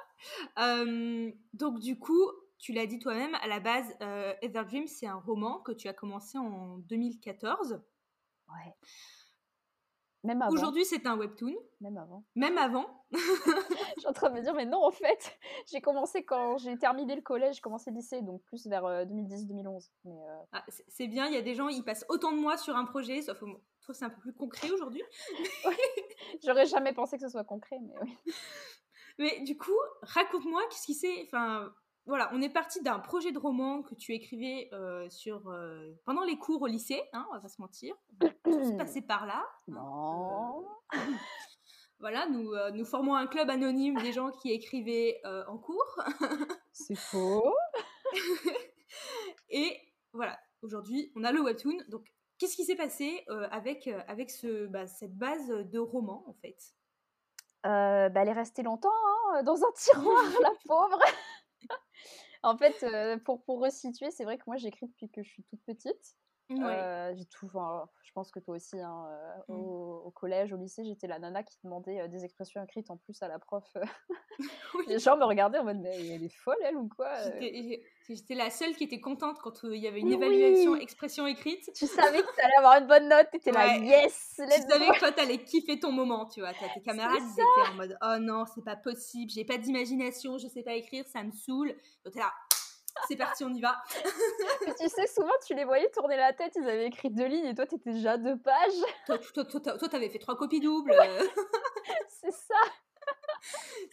donc du coup, tu l'as dit toi-même, à la base, euh, Ever Dream, c'est un roman que tu as commencé en 2014. Ouais. Même avant. Aujourd'hui, c'est un webtoon. Même avant. Même avant. (laughs) je suis en train de me dire, mais non, en fait, j'ai commencé quand j'ai terminé le collège, j'ai commencé le lycée, donc plus vers 2010-2011. Euh, euh, ah, c'est bien, il y a des gens, ils passent autant de mois sur un projet, sauf toi, c'est un peu plus concret aujourd'hui. (laughs) J'aurais jamais pensé que ce soit concret, mais oui. Mais du coup, raconte-moi, qu'est-ce qui s'est. Enfin, voilà, on est parti d'un projet de roman que tu écrivais euh, sur, euh, pendant les cours au lycée, hein, on va pas se mentir. Tout se passait par là. Hein, non. Euh, (laughs) voilà, nous, nous formons un club anonyme des gens qui écrivaient en cours. (laughs) C'est faux. Et voilà, aujourd'hui, on a le webtoon. Donc, qu'est-ce qui s'est passé avec, avec ce, bah, cette base de roman, en fait? Bah, Elle est restée longtemps hein, dans un tiroir, la pauvre (laughs) en fait, euh, pour, pour resituer, c'est vrai que moi j'écris depuis que je suis toute petite. Euh, j'ai tout, je pense que toi aussi, hein, euh, mmh. au, collège, au lycée, j'étais la nana qui demandait des expressions écrites en plus à la prof. (laughs) (laughs) Les gens me regardaient en mode, mais elle est folle, elle, ou quoi J'étais la seule qui était contente quand il y avait une évaluation expression écrite. Tu savais que tu allais avoir une bonne note, tu étais là, yes Tu savais que toi, t'allais kiffer ton moment, tu vois. Tes camarades, étaient en mode, oh non, c'est pas possible, j'ai pas d'imagination, je sais pas écrire, ça me saule. Donc t'es là, c'est parti, on y va. (laughs) tu sais, souvent, tu les voyais tourner la tête, ils avaient écrit deux lignes et toi, t'étais déjà deux pages. Toi, toi, t'avais fait trois copies doubles. (laughs) c'est ça.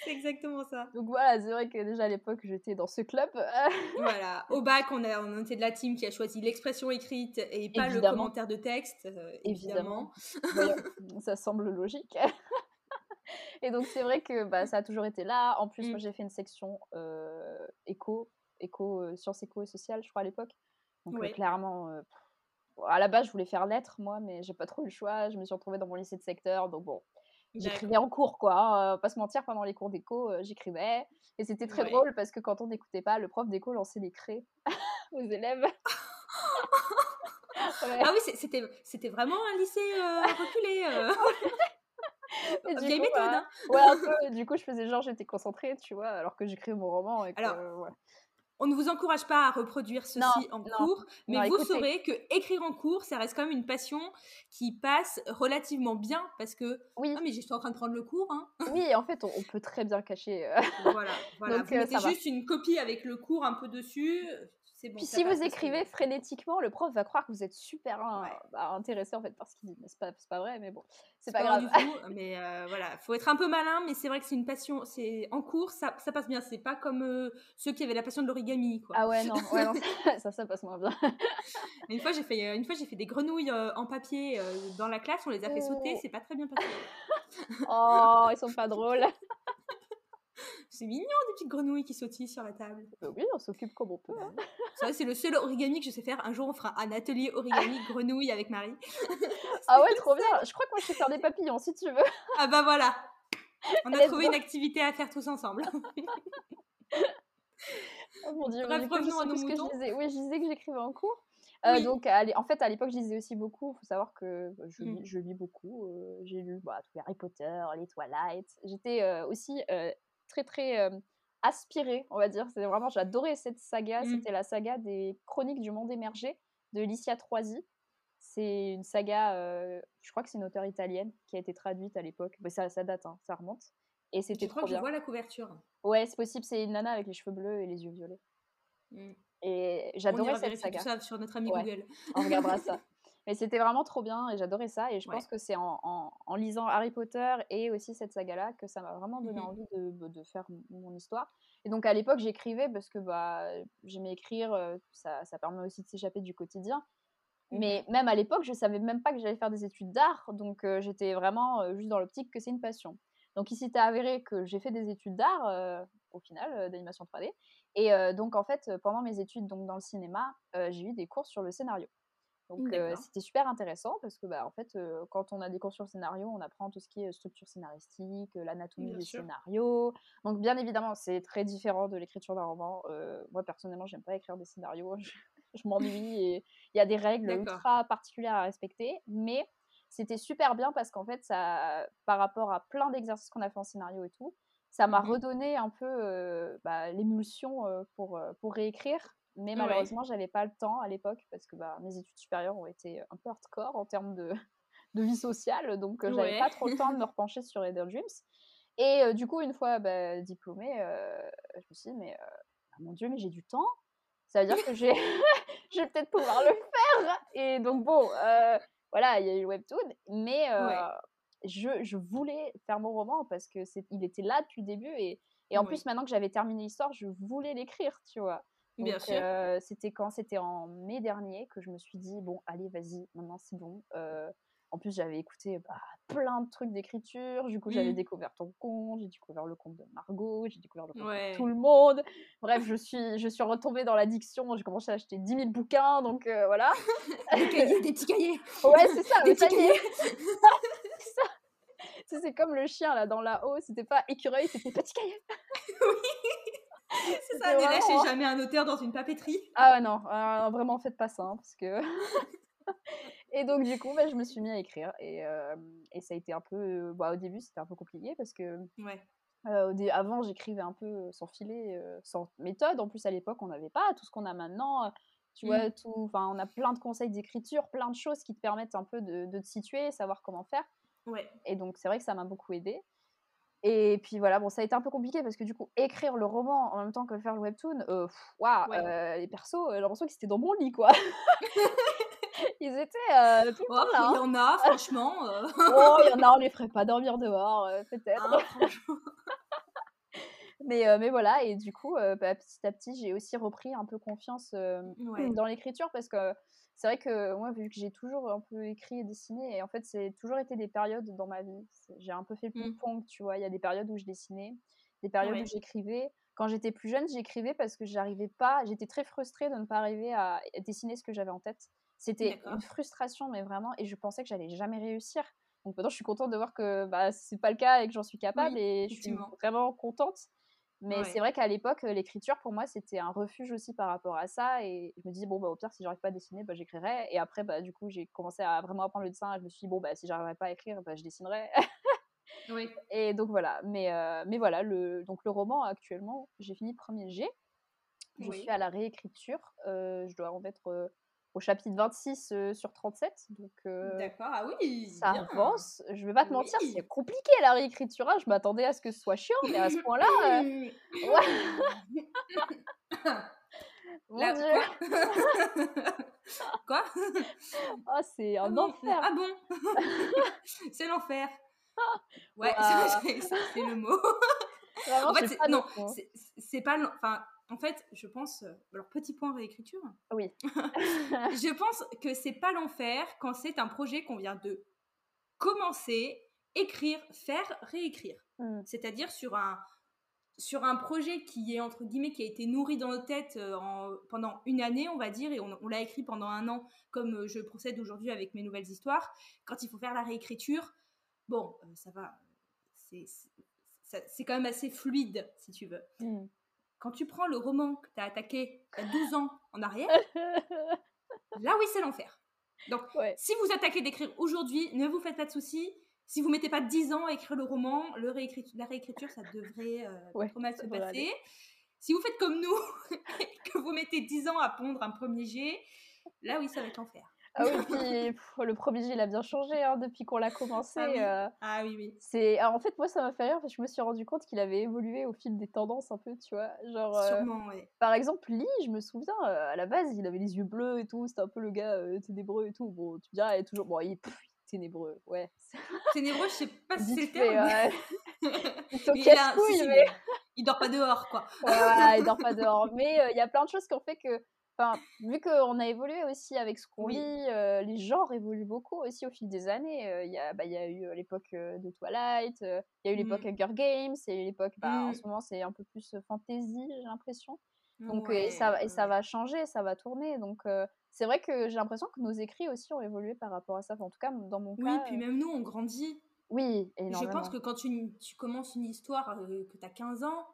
c'est exactement ça. Donc voilà, c'est vrai que déjà à l'époque, j'étais dans ce club. (laughs) voilà, au bac, on, a, on était de la team qui a choisi l'expression écrite et pas le commentaire de texte, euh, évidemment. ça semble logique. et donc c'est vrai que bah, ça a toujours été là. En plus, moi mmh. j'ai fait une section euh, éco, éco, euh, sciences éco et sociales, je crois à l'époque. Donc clairement, à la base, je voulais faire lettres, moi, mais j'ai pas trop eu le choix. Je me suis retrouvée dans mon lycée de secteur, donc bon, J'écrivais en cours, quoi. Hein, pas se mentir, pendant les cours d'éco, j'écrivais. Et c'était très drôle parce que quand on n'écoutait pas, le prof d'éco lançait des craies (laughs) aux élèves. (laughs) Ah oui, c'était, c'était vraiment un lycée reculé. (laughs) Vieille méthode. Bah, hein. ouais, un peu. Du coup, je faisais genre, j'étais concentrée, tu vois, alors que j'écrivais mon roman. Et alors, on ne vous encourage pas à reproduire ceci en cours, mais vous saurez que écrire en cours, ça reste quand même une passion qui passe relativement bien parce que oui, ah, mais je suis en train de prendre le cours. Hein. (laughs) Oui, en fait, on, peut très bien cacher. Euh, voilà, voilà. (laughs) vous euh, mettez juste une copie avec le cours un peu dessus. Puis si vous écrivez frénétiquement, le prof va croire que vous êtes super bah, intéressé en fait par ce qu'il dit. C'est pas, pas vrai, mais bon, c'est pas, grave. Du tout, (laughs) mais euh, voilà, faut être un peu malin, mais c'est vrai que c'est une passion. C'est en cours, ça, ça passe bien. C'est pas comme euh, ceux qui avaient la passion de l'origami, quoi. Ah ouais, non, (laughs) (laughs) ça, ça passe moins bien. une fois, j'ai fait, une fois, j'ai fait des grenouilles euh, en papier dans la classe. On les a fait sauter. Oh. C'est pas très bien passé. oh, ils sont pas drôles. (laughs) C'est mignon, des petites grenouilles qui sautillent sur la table. Bah oui, on s'occupe comme on peut. Hein. (laughs) C'est le seul origami que je sais faire. Un jour, on fera un atelier origami (laughs) grenouille avec Marie. ah ouais, trop bien. Je crois que moi, je sais faire des papillons, si tu veux. Ah bah voilà. On a trouvé une activité à faire tous ensemble. oh mon dieu, Bref, revenons à nos moutons. Je Oui, je disais que j'écrivais en cours. Euh, donc, en fait, à l'époque, je lisais aussi beaucoup. Il faut savoir que bah, je, mmh. lis, beaucoup. Euh, j'ai lu bah, tous les Harry Potter, les Twilight. J'étais euh, aussi très très aspirée, on va dire. C'est vraiment, j'adorais cette saga. Mmh. C'était la saga des Chroniques du monde émergé de Licia Troisi. C'est une saga, je crois que c'est une auteure italienne qui a été traduite à l'époque. Mais ça, ça date, hein, ça remonte. Et c'était trop que je vois la couverture? Ouais, c'est possible. C'est une nana avec les cheveux bleus et les yeux violets. Mmh. Et j'adorais cette saga. tout ça sur notre ami Google. On regardera ça. (laughs) Mais c'était vraiment trop bien et j'adorais ça. Et je pense que c'est en, en, lisant Harry Potter et aussi cette saga-là que ça m'a vraiment donné mmh envie de, bah, de, faire mon histoire. Et donc à l'époque, j'écrivais parce que bah, j'aimais écrire, euh, ça, ça, permet aussi de s'échapper du quotidien. Mais même à l'époque, je savais même pas que j'allais faire des études d'art. Donc euh, j'étais vraiment euh, juste dans l'optique que c'est une passion. Donc ici, tu avéré que j'ai fait des études d'art au final, d'animation 3D. Et donc en fait, pendant mes études donc, dans le cinéma, j'ai eu des cours sur le scénario. Donc c'était super intéressant parce que bah, en fait, quand on a des cours sur le scénario, on apprend tout ce qui est structure scénaristique, l'anatomie du scénario. Donc bien évidemment, c'est très différent de l'écriture d'un roman. moi personnellement, j'aime pas écrire des scénarios, (laughs) je, m'ennuie et il y a des règles ultra particulières à respecter. Mais c'était super bien parce qu'en fait, ça, par rapport à plein d'exercices qu'on a fait en scénario et tout, ça m'a mmh redonné un peu bah, l'émulsion pour, pour réécrire mais malheureusement, je j'avais pas le temps à l'époque parce que bah, mes études supérieures ont été un peu hardcore en termes de, (laughs) de vie sociale. Donc, je j'avais pas trop le temps de me (laughs) repencher sur Eder Dreams. Et du coup, une fois bah, diplômée, je me suis dit, mais ah, mon Dieu, mais j'ai du temps. Ça veut dire que j'ai, (laughs) je vais peut-être pouvoir le faire. Et donc, bon, voilà, il y a eu le webtoon. Mais je, je, voulais faire mon roman parce que il était là depuis le début. Et, et en plus, maintenant que j'avais terminé l'histoire, je voulais l'écrire, tu vois. Bien sûr. c'était quand? C'était en mai dernier que je me suis dit bon, allez, vas-y, maintenant c'est bon. en plus, j'avais écouté bah, plein de trucs d'écriture. Du coup, j'avais mmh. découvert ton compte, j'ai découvert le compte de Margot, j'ai découvert le compte de tout le monde. Bref, je suis, je suis retombée dans l'addiction. J'ai commencé à acheter 10 000 bouquins, donc voilà. (laughs) des cahiers, des petits cahiers. Ouais, c'est ça, (laughs) des petits cahiers. (laughs) c'est ça. C'est comme le chien là dans la haut, c'était pas écureuil, c'était petit cahier. oui. (laughs) C'est ça, ne lâchez jamais un auteur dans une papeterie. Ah non, euh, vraiment faites pas ça, hein, parce que... (laughs) et donc du coup, bah, je me suis mis à écrire, et, euh, et ça a été un peu... Bah, au début, c'était un peu compliqué, parce que... Ouais. Euh, avant, j'écrivais un peu sans filet, sans méthode. En plus, à l'époque, on n'avait pas tout ce qu'on a maintenant. Tu vois, mmh. tout, enfin, on a plein de conseils d'écriture, plein de choses qui te permettent un peu de, de te situer, savoir comment faire. Ouais. Et donc, c'est vrai que ça m'a beaucoup aidé. Et puis voilà, bon, ça a été un peu compliqué parce que du coup, écrire le roman en même temps que faire le webtoon, waouh, les persos, j'ai l'impression qu'ils étaient dans mon lit, quoi. (laughs) Ils étaient tout le temps là. Il y en a, franchement. (laughs) oh, il y en a, on (laughs) les ferait pas dormir dehors, peut-être. Ah, mais, mais voilà, et du coup, bah, petit à petit, j'ai aussi repris un peu confiance dans l'écriture parce que c'est vrai que moi, vu que j'ai toujours un peu écrit et dessiné, et en fait, c'est toujours été des périodes dans ma vie. J'ai un peu fait le mmh. ping-pong, tu vois. Il y a des périodes où je dessinais, des périodes où j'écrivais. Quand j'étais plus jeune, j'écrivais parce que j'arrivais pas, j'étais très frustrée de ne pas arriver à dessiner ce que j'avais en tête. C'était une frustration, mais vraiment, et je pensais que j'allais jamais réussir. Donc maintenant, je suis contente de voir que bah, c'est pas le cas et que j'en suis capable, et je suis vraiment contente. Mais c'est vrai qu'à l'époque, l'écriture, pour moi, c'était un refuge aussi par rapport à ça. Et je me disais, bon, bah, au pire, si j'arrive pas à dessiner, bah, j'écrirai. Et après, bah, du coup, j'ai commencé à vraiment apprendre le dessin. Et je me suis dit, bon, bah, si j'arriverais pas à écrire, bah, je dessinerai. oui. (laughs) Et donc, voilà. Mais, mais voilà, le, donc, le roman, actuellement, j'ai fini premier G. Je suis à la réécriture. je dois en être au chapitre 26 euh, sur 37. Donc, euh, D'accord, ah oui, ça avance. Je vais pas te mentir, c'est compliqué la réécriture. Hein. Je m'attendais à ce que ce soit chiant, mais à ce point-là. Euh, (laughs) Mon Dieu. Quoi, (laughs) Oh, c'est un ah enfer. Ah bon? (laughs) C'est l'enfer. Ouais, c'est le mot. en fait, non, c'est pas. Enfin, en fait, je pense, euh, alors petit point réécriture. Oui. (laughs) (laughs) je pense que c'est pas l'enfer quand c'est un projet qu'on vient de commencer, écrire, faire, réécrire. Hmm. C'est-à-dire sur un sur un projet qui est entre guillemets qui a été nourri dans nos têtes euh, pendant une année, on va dire, et on, l'a écrit pendant un an, comme euh, je procède aujourd'hui avec mes nouvelles histoires. Quand il faut faire la réécriture, bon, ça va, c'est quand même assez fluide, si tu veux. Hmm quand tu prends le roman que tu as attaqué il y a 12 ans en arrière, (laughs) là oui, c'est l'enfer. Donc, si vous attaquez d'écrire aujourd'hui, ne vous faites pas de soucis. Si vous mettez pas 10 ans à écrire le roman, le la réécriture, ça devrait euh, trop mal se passer. Si vous faites comme nous, (laughs) que vous mettez 10 ans à pondre un premier jet, là oui, ça va être l'enfer. Ah oui, puis le premier G, il a bien changé hein, depuis qu'on l'a commencé. Ah oui, euh, ah oui, oui. C'est... en fait, moi, ça m'a fait rire parce que je me suis rendu compte qu'il avait évolué au fil des tendances un peu, tu vois. Genre, euh, Sûrement, oui. Par exemple, Lee, je me souviens, euh, à la base, il avait les yeux bleus et tout, c'était un peu le gars ténébreux et tout. Bon, tu diras, il est toujours. Bon, il est ténébreux, ouais. (laughs) Ténébreux, je sais pas si c'est le terme. Ouais. (laughs) il, il, mais... il dort pas dehors, quoi. ouais, il dort pas (laughs) dehors. Mais il y a plein de choses qui ont fait que Enfin, vu qu'on a évolué aussi avec ce qu'on lit, euh, les genres évoluent beaucoup aussi au fil des années. Euh, il y, a, bah, y a eu euh, l'époque de Twilight, il y a eu l'époque mmh. Hunger Games, y eu l'époque, bah, en mmh. ce moment c'est un peu plus fantasy, j'ai l'impression. Donc et ça, et ça va changer, ça va tourner. Donc c'est vrai que j'ai l'impression que nos écrits aussi ont évolué par rapport à ça. en tout cas, dans mon cas. Oui, puis même nous, on grandit. Oui, énormément. Je pense que quand tu, tu commences une histoire, que tu as 15 ans,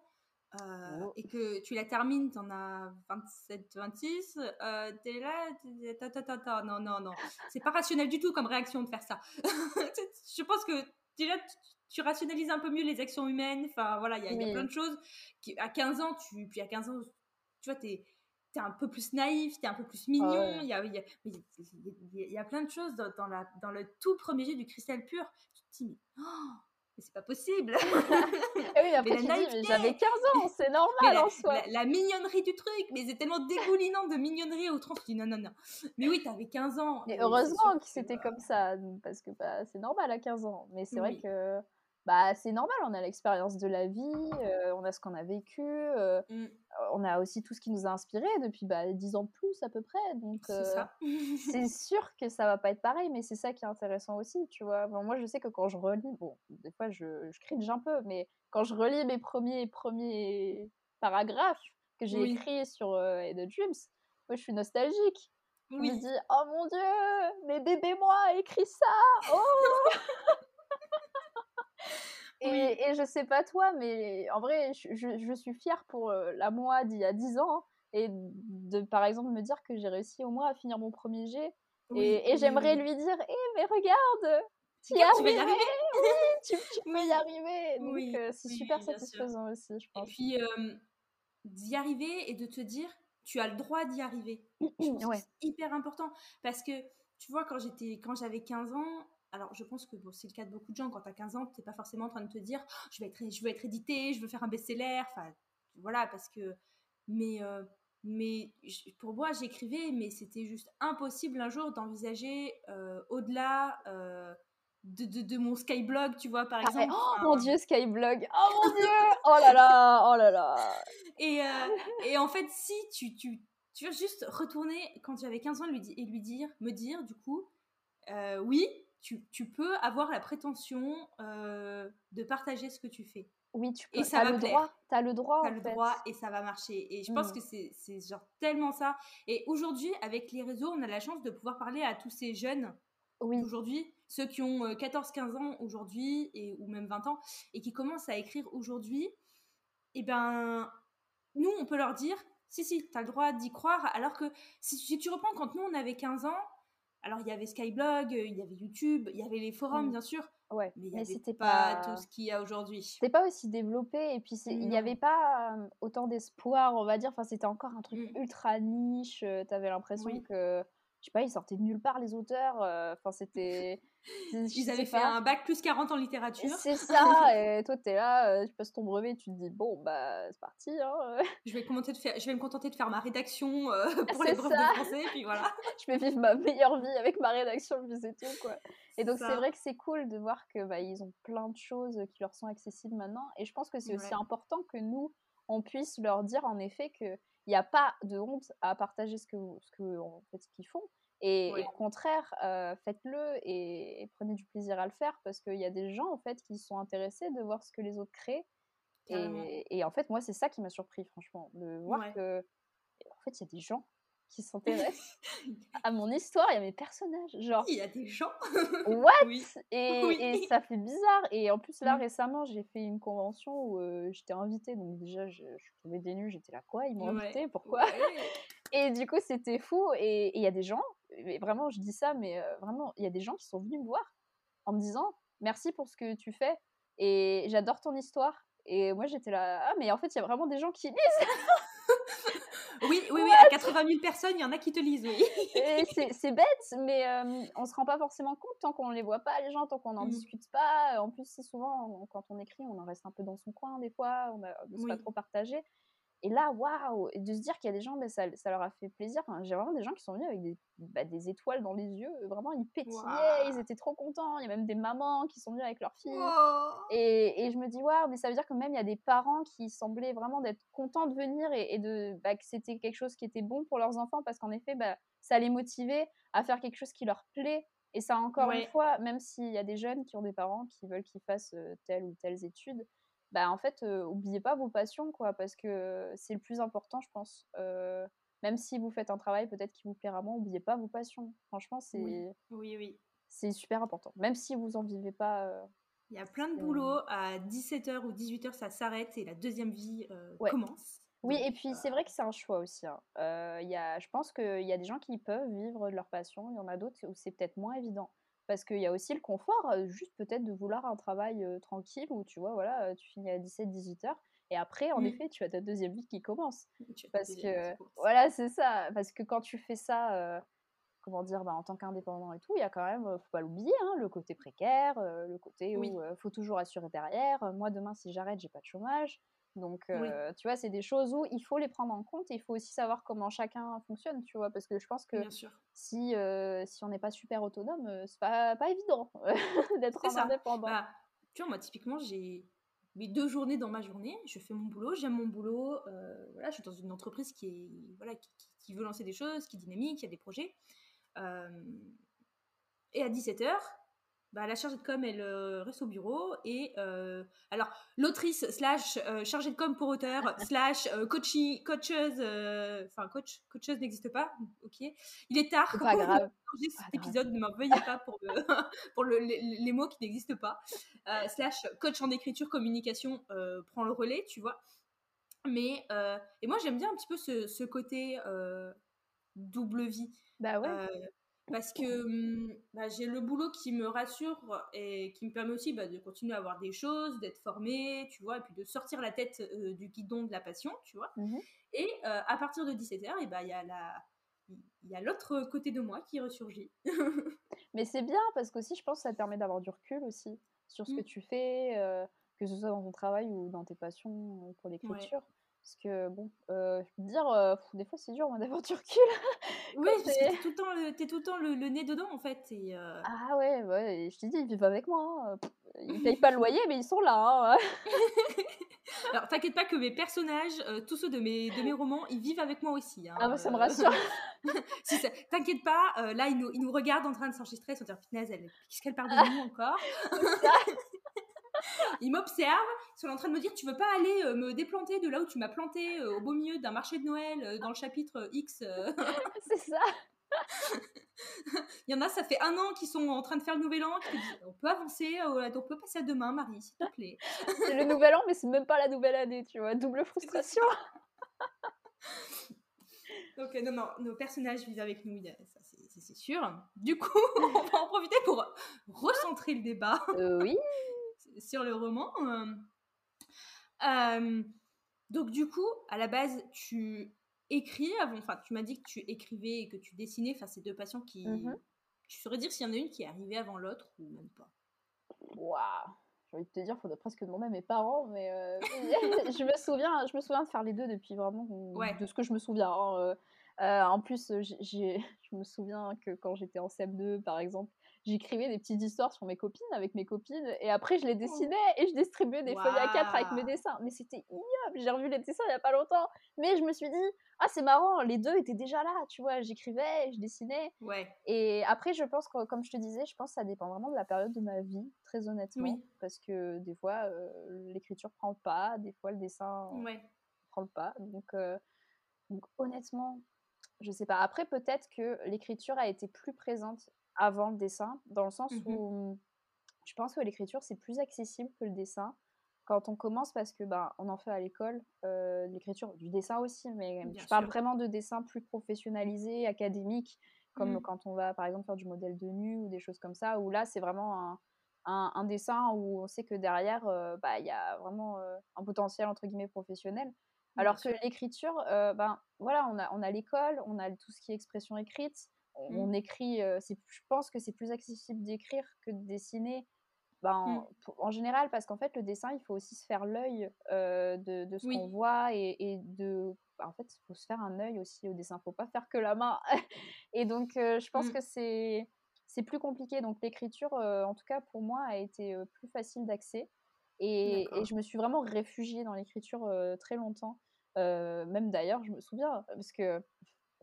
euh, oh. et que tu la termines, tu en as 27, 26, euh, t'es là, non, non, non. C'est pas rationnel du tout comme réaction de faire ça. (laughs) je pense que déjà, tu, rationalises un peu mieux les actions humaines. Enfin, voilà, il y, a plein de choses. Qui, à 15 ans, tu, puis à 15 ans, tu vois, t'es es un peu plus naïf, t'es un peu plus mignon. Il y, a, y, a, plein de choses dans, dans, la, dans le tout premier jeu du cristal pur. Tu te dis, mais, oh, mais c'est pas possible. (laughs) oui, après j'avais 15 ans, c'est normal en soi. La, mignonnerie du truc, mais c'est tellement dégoulinant de mignonnerie au trans. dis non, non, non. Mais oui, t'avais 15 ans. Mais heureusement que c'était comme ça, parce que bah, c'est normal à 15 ans. Mais c'est vrai que bah, c'est normal, on a l'expérience de la vie, euh, on a ce qu'on a vécu, euh, mmh. On a aussi tout ce qui nous a inspiré depuis bah, 10 ans de plus à peu près. Donc, euh, c'est (laughs) sûr que ça va pas être pareil, mais c'est ça qui est intéressant aussi, tu vois. moi, je sais que quand je relis, bon, des fois, je, je cringe un peu, mais quand je relis mes premiers, premiers paragraphes que j'ai écrits sur euh, The Dreams, moi, je suis nostalgique. Je me dis, oh mon dieu, mais bébé moi a écrit ça, oh (laughs) Et, et, je sais pas toi, mais en vrai, je, je, suis fière pour euh, la moi d'il y a 10 ans et de, par exemple, me dire que j'ai réussi au moins à finir mon premier G. et, et j'aimerais lui dire Eh, mais regarde, tu, y arriver. y arriver oui, tu, peux y arriver. Donc, euh, c'est super satisfaisant aussi, je pense. Et puis, d'y arriver et de te dire Tu as le droit d'y arriver. ouais. C'est hyper important parce que, tu vois, quand j'avais 15 ans, alors je pense que c'est le cas de beaucoup de gens, quand tu as 15 ans, tu n'es pas forcément en train de te dire oh, je, vais être, je veux être édité, je veux faire un best-seller. Enfin, voilà, parce que. Mais, euh, mais pour moi, j'écrivais, mais c'était juste impossible un jour d'envisager euh, au-delà. Euh, de, de, de, mon Skyblog, tu vois, par exemple. Oh mon dieu, Skyblog Oh mon dieu Oh là là Oh là là (laughs) et, et en fait, si tu, tu, tu veux juste retourner quand j'avais 15 ans lui, et lui dire, me dire, du coup, oui, tu, peux avoir la prétention euh, de partager ce que tu fais. Oui, tu peux. Et ça as le droit. Tu as le droit. Tu as le droit et ça va marcher. Et je pense mmh. que c'est genre tellement ça. Et aujourd'hui, avec les réseaux, on a la chance de pouvoir parler à tous ces jeunes oui. aujourd'hui, ceux qui ont 14-15 euh, ans aujourd'hui, ou même 20 ans, et qui commencent à écrire aujourd'hui. Eh ben, nous, on peut leur dire, si, si, tu as le droit d'y croire. Alors que si, si, tu reprends, quand nous, on avait 15 ans, alors, il y avait Skyblog, euh, il y avait YouTube, il y avait les forums, mmh. bien sûr. Ouais, mais, c'était pas, tout ce qu'il y a aujourd'hui. C'était pas aussi développé, et puis il n'y avait pas autant d'espoir, on va dire. Enfin, c'était encore un truc mmh. ultra niche. Tu avais l'impression que je sais pas, ils sortaient de nulle part les auteurs. Euh, enfin, c'était. Ils avaient fait un bac plus 40 en littérature. C'est ça, (laughs) et toi, tu es là, euh, tu passes ton brevet, tu te dis, bon, bah, c'est parti. Hein. Je, vais de faire, je vais me contenter de faire ma rédaction euh, (laughs) pour les brefs de français, puis voilà. (laughs) je vais vivre ma meilleure vie avec ma rédaction, puis c'est tout, quoi. Et donc, c'est vrai que c'est cool de voir que bah, ils ont plein de choses qui leur sont accessibles maintenant. Et je pense que c'est aussi important que nous, on puisse leur dire, en effet, que il n'y a pas de honte à partager ce que ce que en fait ce qu'ils font et, au contraire euh, faites-le et, prenez du plaisir à le faire parce qu'il y a des gens en fait qui sont intéressés de voir ce que les autres créent et, et, en fait moi c'est ça qui m'a surpris franchement de voir que en fait il y a des gens qui s'intéressent (laughs) à mon histoire et à mes personnages. Genre, il y a des gens? What? (laughs) Et, ça fait bizarre. Et en plus, là, mmh. récemment, j'ai fait une convention où euh, j'étais invitée. Donc, déjà, je, je tombée des nues. J'étais là, quoi? Ils m'ont invitée Pourquoi? Et du coup, c'était fou. Et il y a des gens, mais vraiment, je dis ça, mais euh, vraiment, il y a des gens qui sont venus me voir en me disant merci pour ce que tu fais. Et j'adore ton histoire. Et moi, j'étais là, ah, mais en fait, il y a vraiment des gens qui lisent (laughs) oui, oui, oui, à 80 000 personnes, il y en a qui te lisent, oui. c'est bête, mais euh, on se rend pas forcément compte tant qu'on ne les voit pas, les gens, tant qu'on n'en mmh. discute pas. En plus, c'est souvent, quand on écrit, on en reste un peu dans son coin des fois, on ne se pas trop partager. Et là, waouh de se dire qu'il y a des gens, ben, ça, ça, leur a fait plaisir. J'ai vraiment des gens qui sont venus avec des, bah, des, étoiles dans les yeux. Vraiment, ils pétillaient, ils étaient trop contents. Il y a même des mamans qui sont venues avec leurs filles. Et, et, je me dis, waouh, mais ça veut dire que même il y a des parents qui semblaient vraiment d'être contents de venir et, de, bah, que c'était quelque chose qui était bon pour leurs enfants parce qu'en effet, bah, ça les motivait à faire quelque chose qui leur plaît. Et ça, encore une fois, même s'il y a des jeunes qui ont des parents qui veulent qu'ils fassent telle ou telle étude, bah, en fait, euh, oubliez pas vos passions, quoi, parce que c'est le plus important, je pense. Euh, même si vous faites un travail peut-être qui vous plaira moins, oubliez pas vos passions. Franchement, c'est oui. oui, c'est super important. Même si vous en vivez pas. Euh, il y a plein de boulot. À 17h ou 18h, ça s'arrête et la deuxième vie commence. Oui, et puis c'est vrai que c'est un choix aussi. Hein. y a, je pense qu'il y a des gens qui peuvent vivre de leur passion, il y en a d'autres où c'est peut-être moins évident. Parce qu'il y a aussi le confort, juste peut-être de vouloir un travail tranquille où tu vois, voilà, tu finis à 17-18 heures. Et après, en mmh. effet, tu as ta deuxième vie qui commence. Parce que, voilà, c'est ça. Parce que quand tu fais ça, comment dire, bah, en tant qu'indépendant et tout, il y a quand même, faut pas l'oublier, hein, le côté précaire, le côté où il faut toujours assurer derrière. Moi, demain, si j'arrête, j'ai pas de chômage. Donc, tu vois, c'est des choses où il faut les prendre en compte et il faut aussi savoir comment chacun fonctionne, tu vois, parce que je pense que si, si on n'est pas super autonome, c'est pas, pas évident (laughs) d'être indépendant. Bah, tu vois, moi, typiquement, j'ai mes deux journées dans ma journée, je fais mon boulot, j'aime mon boulot, voilà, je suis dans une entreprise qui, est, voilà, qui, qui, veut lancer des choses, qui est dynamique, qui a des projets. et à 17h, bah, la chargée de com, elle euh, reste au bureau. Et euh, alors, l'autrice slash euh, chargée de com pour auteur (laughs) slash coachie, coacheuse, enfin, coach, coacheuse n'existe pas. Ok. Il est tard. Pas grave. (laughs) cet épisode, ne m'en veuillez pas pour, (laughs) pour le, les, mots qui n'existent pas. slash coach en écriture, communication prend le relais, tu vois. Mais, et moi, j'aime bien un petit peu ce, ce côté double vie. Bah ouais parce que mmh, bah, j'ai le boulot qui me rassure et qui me permet aussi bah, de continuer à avoir des choses, d'être formée, tu vois, et puis de sortir la tête du guidon de la passion, tu vois. Mmh et à partir de 17h, et bah, il y a la, il y a l'autre côté de moi qui ressurgit. (laughs) Mais c'est bien parce qu'aussi, je pense que ça te permet d'avoir du recul aussi sur ce que mmh. tu fais, que ce soit dans ton travail ou dans tes passions pour l'écriture. Parce que, bon, je peux te dire, des fois c'est dur (laughs) d'avoir du recul. Oui, parce que t'es tout le temps, le, es tout le, temps le, nez dedans en fait. Et, Ah ouais, ouais, je te dis, ils vivent avec moi. Hein. Ils payent pas le loyer, mais ils sont là. Hein. (laughs) (laughs) Alors, t'inquiète pas que mes personnages, tous ceux de mes, de mes romans, ils vivent avec moi aussi. Hein, ah bah ça me rassure. (laughs) si t'inquiète pas, là, ils nous, ils nous regardent en train de s'enregistrer, ils se disent, qu'est-ce qu'elle parle de nous encore? Ils m'observent, ils sont en train de me dire Tu veux pas aller euh, me déplanter de là où tu m'as planté euh, au beau milieu d'un marché de Noël euh, dans le chapitre X (laughs) C'est ça (laughs) Il y en a, ça fait un an qu'ils sont en train de faire le nouvel an, qui disent On peut avancer, on peut passer à demain, Marie, s'il te plaît. c'est le nouvel an, mais c'est même pas la nouvelle année, tu vois, double frustration. (laughs) Donc, non, non, nos personnages vivent avec nous, ça c'est sûr. Du coup, on va en profiter pour recentrer le débat. oui sur le roman. Euh, euh, donc du coup, à la base, tu écris avant, enfin tu m'as dit que tu écrivais et que tu dessinais, enfin ces deux passions qui... Mm-hmm. Tu saurais dire s'il y en a une qui est arrivée avant l'autre ou même pas Waouh J'ai envie de te dire, il faudrait presque demander à mes parents, mais euh, (laughs) je, me souviens, je me souviens de faire les deux depuis vraiment, de ce que je me souviens. Hein, en plus, (laughs) je me souviens que quand j'étais en CM2, par exemple, j'écrivais des petites histoires sur mes copines avec mes copines et après je les oh. dessinais et je distribuais des feuilles à quatre avec mes dessins. Mais c'était ignoble, j'ai revu les dessins il y a pas longtemps. Mais je me suis dit, ah c'est marrant, les deux étaient déjà là, tu vois, j'écrivais, je dessinais. Ouais. Et après je pense que, comme je te disais, je pense que ça dépend vraiment de la période de ma vie, très honnêtement. Parce que des fois euh, l'écriture prend pas, des fois le dessin ouais. prend le pas. Donc, euh, donc honnêtement, je sais pas. Après, peut-être que l'écriture a été plus présente avant le dessin, dans le sens mmh où je pense que l'écriture, c'est plus accessible que le dessin quand on commence parce que bah, on en fait à l'école, euh, l'écriture, du dessin aussi, mais je parle vraiment de dessin plus professionnalisé, académique, comme mmh. quand on va par exemple faire du modèle de nu ou des choses comme ça, où là c'est vraiment un, un, dessin où on sait que derrière, euh, bah, il y a vraiment euh, un potentiel entre guillemets professionnel. Alors que l'écriture, ben voilà, on a, on a l'école, on a tout ce qui est expression écrite, Mmh. on écrit, je pense que c'est plus accessible d'écrire que de dessiner. Ben, mmh. en général, parce qu'en fait, le dessin, il faut aussi se faire l'œil de, de, ce qu'on voit et, de. Bah, en fait, il faut se faire un œil aussi au dessin. Il ne faut pas faire que la main. (laughs) et donc, je pense mmh. que c'est c'est plus compliqué. Donc, l'écriture, en tout cas pour moi, a été plus facile d'accès. Et, et, je me suis vraiment réfugiée dans l'écriture très longtemps. même d'ailleurs, je me souviens, parce que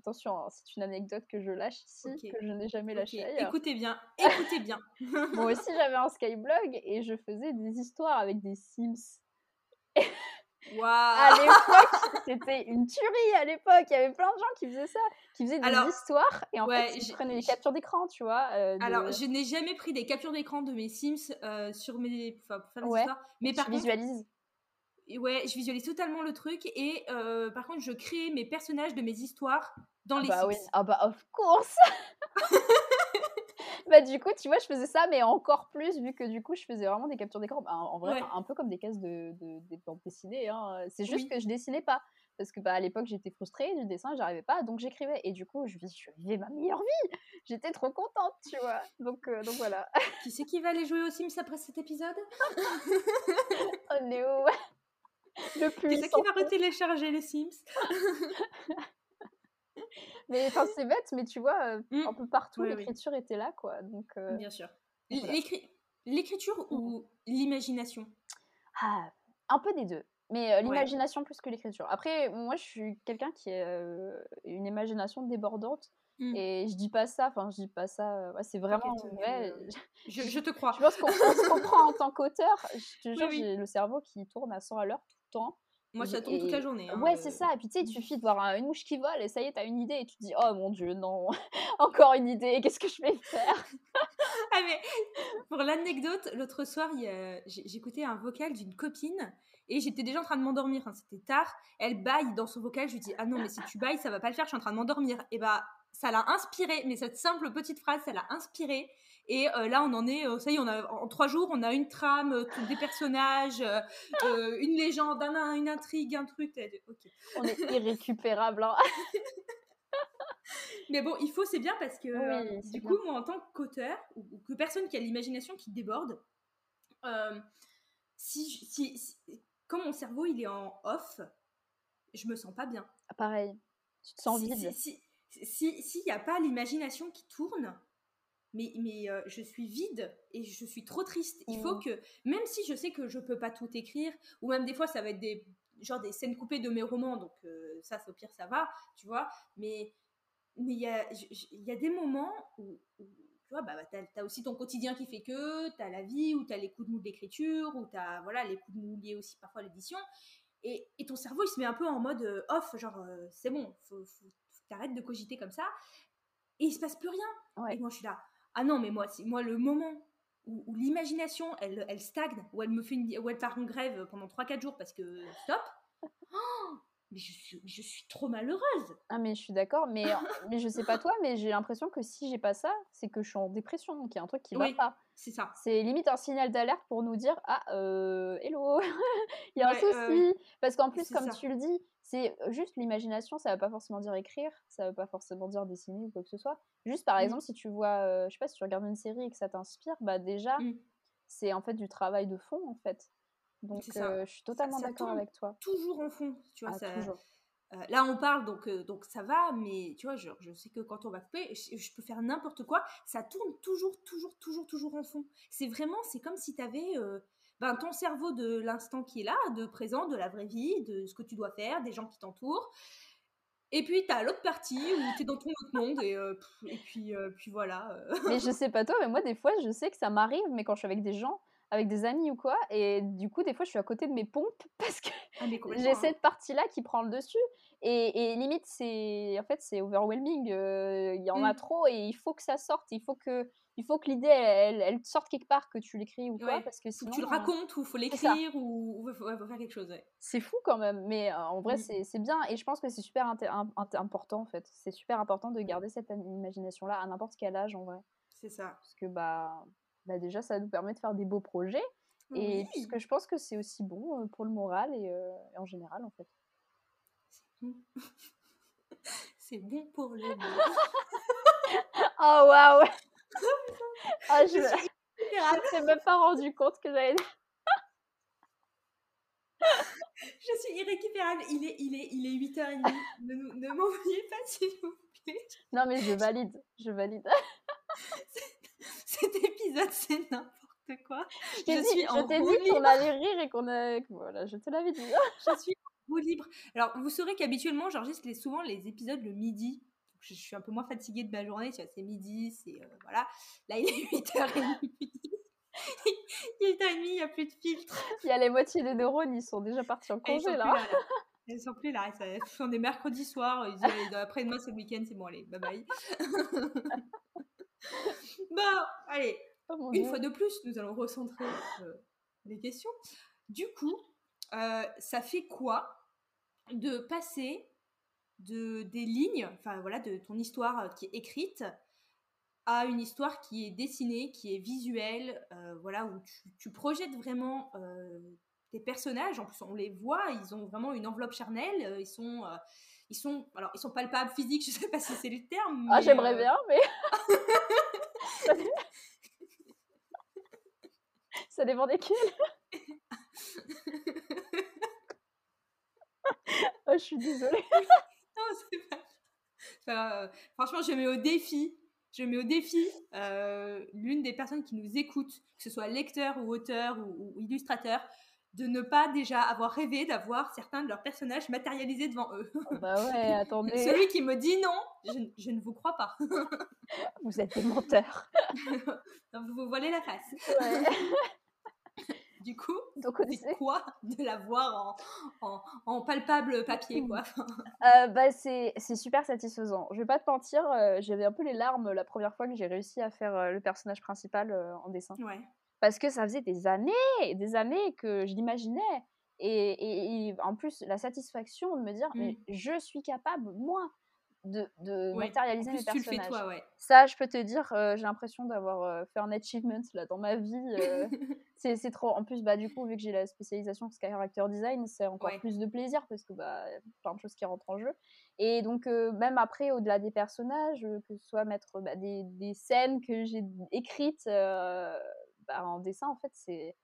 Attention, hein, c'est une anecdote que je lâche ici, que je n'ai jamais lâchée Écoutez bien, (laughs) écoutez bien. Moi aussi, j'avais un Skyblog et je faisais des histoires avec des Sims. Wow. (laughs) À l'époque, c'était une tuerie. À l'époque, il y avait plein de gens qui faisaient ça, qui faisaient des histoires et en fait, ils prenaient des captures d'écran, tu vois. Euh, Alors, je n'ai jamais pris des captures d'écran de mes Sims euh, sur mes, enfin, pour faire des histoires. Mais par contre, ouais, je visualise totalement le truc et euh, par contre, je crée mes personnages de mes histoires dans ah les bah oui. Ah bah of course. (laughs) bah du coup, tu vois, je faisais ça, mais encore plus vu que du coup, je faisais vraiment des captures d'écran. Bah, en vrai, un peu comme des cases de, de, des bandes dessinées. Hein. C'est juste que je dessinais pas parce que bah, à l'époque j'étais frustrée du dessin, j'arrivais pas, donc j'écrivais et du coup je, je vivais ma meilleure vie. J'étais trop contente, tu vois. Donc euh, donc voilà. Qui c'est qui va aller jouer aux Sims après cet épisode? (laughs) Oh Néo. Le (laughs) plus. Qui c'est qui va retélécharger les Sims? (laughs) Mais enfin c'est bête mais tu vois mmh. un peu partout l'écriture était là quoi donc bien sûr. l'écriture ou l'imagination? Ah un peu des deux mais l'imagination plus que l'écriture. Après moi je suis quelqu'un qui a une imagination débordante mmh. et je dis pas ça enfin je dis pas ça c'est vraiment vrai. (laughs) je, je, te crois. Je pense qu'on se comprend en tant qu'auteur je te jure j'ai le cerveau qui tourne à 100 à l'heure temps moi, tourne toute la journée. Hein, ouais, c'est ça. Et puis, tu sais, il mmh. suffit de voir une mouche qui vole et ça y est, t'as une idée et tu te dis, oh mon dieu, non, (laughs) encore une idée, qu'est-ce que je vais faire? (laughs) Ah, mais pour l'anecdote, l'autre soir, j'écoutais un vocal d'une copine et j'étais déjà en train de m'endormir. C'était tard. Elle baille dans son vocal. Je lui dis, ah non, mais si tu bailles, ça va pas le faire, je suis en train de m'endormir. Et bah, ça l'a inspiré, mais cette simple petite phrase, ça l'a inspiré. Et euh, là, on en est, euh, ça y est, on a, en trois jours, on a une trame, euh, des personnages, une légende, une intrigue, un truc. On est irrécupérable. Hein. Mais bon, il faut, c'est bien parce que euh, du coup, moi, en tant qu'auteur, ou, que personne qui a l'imagination qui déborde, euh, si, si, comme mon cerveau il est en off, je me sens pas bien. Pareil, tu te sens vide. Si s'il si, n'y a pas l'imagination qui tourne, mais, mais euh, je suis vide et je suis trop triste. Il faut mmh. que, même si je sais que je peux pas tout écrire, ou même des fois ça va être des, genre des scènes coupées de mes romans, donc ça, c'est au pire, ça va, tu vois, mais mais il y a, y a des moments où, tu vois, bah, bah tu as, aussi ton quotidien qui fait que, tu as la vie, ou tu as les coups de mou de l'écriture, ou tu as voilà, les coups de mou liés aussi parfois à l'édition. Et, et, ton cerveau, il se met un peu en mode euh, off, genre, euh, c'est bon, faut, faut, faut de cogiter comme ça. Et il se passe plus rien. Et moi, je suis là, ah non, mais moi, moi le moment où, l'imagination, elle, elle stagne, où elle me fait une, où elle part en grève pendant 3-4 jours parce que stop, oh, mais je suis, je suis trop malheureuse. Ah, mais je suis d'accord, mais, (laughs) mais je sais pas toi, mais j'ai l'impression que si j'ai pas ça, c'est que je suis en dépression, donc il y a un truc qui va pas. C'est ça. C'est limite un signal d'alerte pour nous dire Ah, euh, hello, (laughs) il y a un souci. Parce qu'en plus, comme tu le dis, c'est juste l'imagination, ça va pas forcément dire écrire, ça veut pas forcément dire dessiner ou quoi que ce soit. Juste par mmh. exemple, si tu vois, euh, je sais pas, si tu regardes une série et que ça t'inspire, bah déjà, mmh. c'est en fait du travail de fond en fait. Donc, euh, je suis totalement d'accord avec toi. Toujours en fond, tu vois. Ah, ça, euh, là, on parle, donc, euh, donc ça va, mais tu vois, je, je, sais que quand on va couper, je, peux faire n'importe quoi, ça tourne toujours, toujours, toujours, toujours en fond. C'est vraiment, c'est comme si tu avais ben, ton cerveau de l'instant qui est là, de présent, de la vraie vie, de ce que tu dois faire, des gens qui t'entourent. Et puis, tu as l'autre partie où tu es dans ton autre monde, et, et puis, puis voilà. mais je sais pas toi, mais moi, des fois, je sais que ça m'arrive, mais quand je suis avec des gens, avec des amis ou quoi. Et du coup, des fois, je suis à côté de mes pompes (laughs) parce que ah, j'ai hein. cette partie-là qui prend le dessus. Et, limite, c'est en fait, c'est overwhelming. Euh, il y en a mmh. trop et il faut que ça sorte. Il faut que, il faut que l'idée, elle, elle, sorte quelque part, que tu l'écris ou quoi. Parce que sinon, tu le racontes ou faut l'écrire ou faut, faire quelque chose. C'est fou quand même. Mais euh, en vrai, c'est bien. Et je pense que c'est super important en fait. C'est super important de garder cette imagination-là à n'importe quel âge en vrai. C'est ça. Parce que bah bah déjà, ça nous permet de faire des beaux projets. Et puisque je pense que c'est aussi bon pour le moral et, en général, en fait. C'est bon (laughs) pour le moral. oh (laughs) waouh! Ah, je ne (laughs) m'étais même pas rendu compte que j'avais. (laughs) je suis irrécupérable. Il est, il est, il est 8h30. ne, ne m'envoyez pas, s'il vous plaît. Non, mais je valide. Je valide (laughs) cet épisode, c'est n'importe quoi. Je, t'ai dit qu'on allait rire et qu'on a. Voilà, je te l'avais dit. je suis en libre. Alors, vous saurez qu'habituellement, j'enregistre souvent les épisodes le midi. Je, suis un peu moins fatiguée de ma journée. Tu vois, c'est midi, c'est. Euh, voilà. Là, il est 8h30. il est 8h30, il n'y a plus de filtre. Il y a les moitiés des neurones, ils sont déjà partis en congé là. Elles sont plus là. On est mercredi soir. Après-demain, c'est le week-end. C'est bon, allez, bye bye. (laughs) bon, allez, oh une fois de plus, nous allons recentrer euh, les questions. Du coup, euh, ça fait quoi de passer de des lignes, enfin voilà, de ton histoire euh, qui est écrite à une histoire qui est dessinée, qui est visuelle, voilà, où tu, projettes vraiment tes personnages. En plus, on les voit, ils ont vraiment une enveloppe charnelle, ils sont ils sont alors ils sont palpables physiques (laughs) je sais pas si c'est le terme ah j'aimerais bien mais (laughs) Ça dépend desquels. oh, (laughs) je suis désolée. Non, (laughs) c'est pas. Euh, franchement, je mets au défi. Je mets au défi euh, l'une des personnes qui nous écoute, que ce soit lecteur ou auteur ou illustrateur, de ne pas déjà avoir rêvé d'avoir certains de leurs personnages matérialisés devant eux. Oh, bah ouais, (laughs) attendez. Celui qui me dit non, je, ne vous crois pas. vous êtes des menteurs. (laughs) vous vous voilez la face. Du coup, c'est quoi de l'avoir en, en, palpable papier, quoi? Euh, bah, C'est super satisfaisant. Je vais pas te mentir, euh, j'avais un peu les larmes la première fois que j'ai réussi à faire euh, le personnage principal en dessin. Ouais parce que ça faisait des années, des années que je l'imaginais. Et, en plus, la satisfaction de me dire, mais mmh. je suis capable, moi, de, de matérialiser mes personnages. Le fais toi, ouais. Ça, je peux te dire, euh, j'ai l'impression d'avoir euh, fait un achievement là dans ma vie. Euh, (laughs) c'est trop. En plus, bah du coup, vu que j'ai la spécialisation character design, c'est encore plus de plaisir parce que bah y a plein de choses qui rentrent en jeu. Et donc même après, au-delà des personnages, que ce soit mettre bah, des, des, scènes que j'ai écrites bah, en dessin, en fait, c'est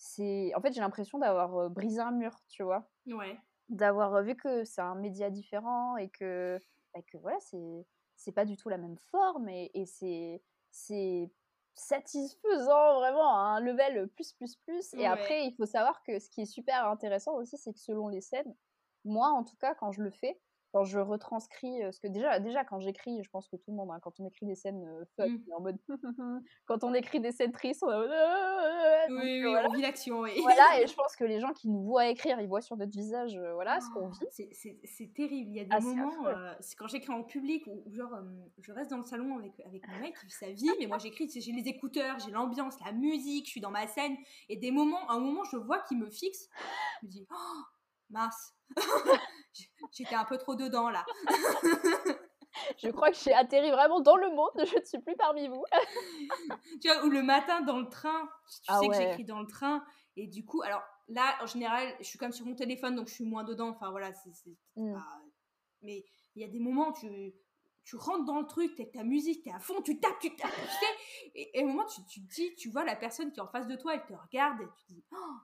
c'est en fait j'ai l'impression d'avoir brisé un mur, tu vois? Ouais. D'avoir vu que c'est un média différent et que bah, que voilà, c'est c'est pas du tout la même forme et, et c'est c'est satisfaisant vraiment à un level plus plus plus et après il faut savoir que ce qui est super intéressant aussi c'est que selon les scènes moi en tout cas quand je le fais quand je retranscris, parce que déjà, déjà quand j'écris, je pense que tout le monde, hein, quand on écrit des scènes fun, mmh. en mode (laughs) quand on écrit des scènes tristes, on est en mode oui, oui, on vit l'action, oui. Voilà, (laughs) et je pense que les gens qui nous voient écrire, ils voient sur notre visage, voilà, ce qu'on oh, vit. C'est terrible. Il y a des ah, moments, c'est quand j'écris en public, où, genre, je reste dans le salon avec, avec mon mec qui vit sa vie, mais moi j'écris, j'ai les écouteurs, j'ai l'ambiance, la musique, je suis dans ma scène, et des moments, à un moment, je vois qu'il me fixe, je me dis, oh, mince. (laughs) J'étais un peu trop dedans là. (laughs) je crois que j'ai atterri vraiment dans le monde, je ne suis plus parmi vous. (laughs) tu vois, ou le matin dans le train, tu ah sais que j'écris dans le train, et du coup, alors là, en général, je suis comme sur mon téléphone, donc je suis moins dedans, enfin voilà, c'est. Mm. Mais il y a des moments, tu, tu rentres dans le truc, t'es ta musique, t'es à fond, tu tapes, tu tapes, tu sais, et, et, au moment, tu, tu te dis, tu vois la personne qui est en face de toi, elle te regarde, et tu te dis, oh,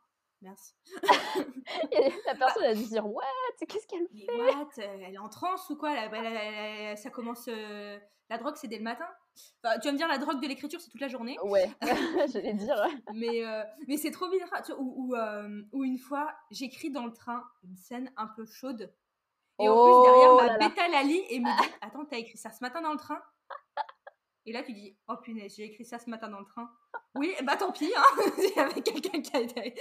Merci. (laughs) la personne a dû dire What? Qu'est-ce qu'elle fait? What? Elle est en transe ou quoi? Ça commence. Euh, la drogue, c'est dès le matin enfin, Tu vas me dire, la drogue de l'écriture, c'est toute la journée Ouais, (laughs) (laughs) j'allais dire. mais euh, mais c'est trop bizarre. Ou, euh, ou, une fois, j'écris dans le train une scène un peu chaude. Et en plus, derrière, oh ma bêta Lali et me dit Attends, t'as écrit ça ce matin dans le train? Et là, tu dis, oh punaise, j'ai écrit ça ce matin dans le train. Oui, bah tant pis, hein, (laughs) il y avait quelqu'un qui a été.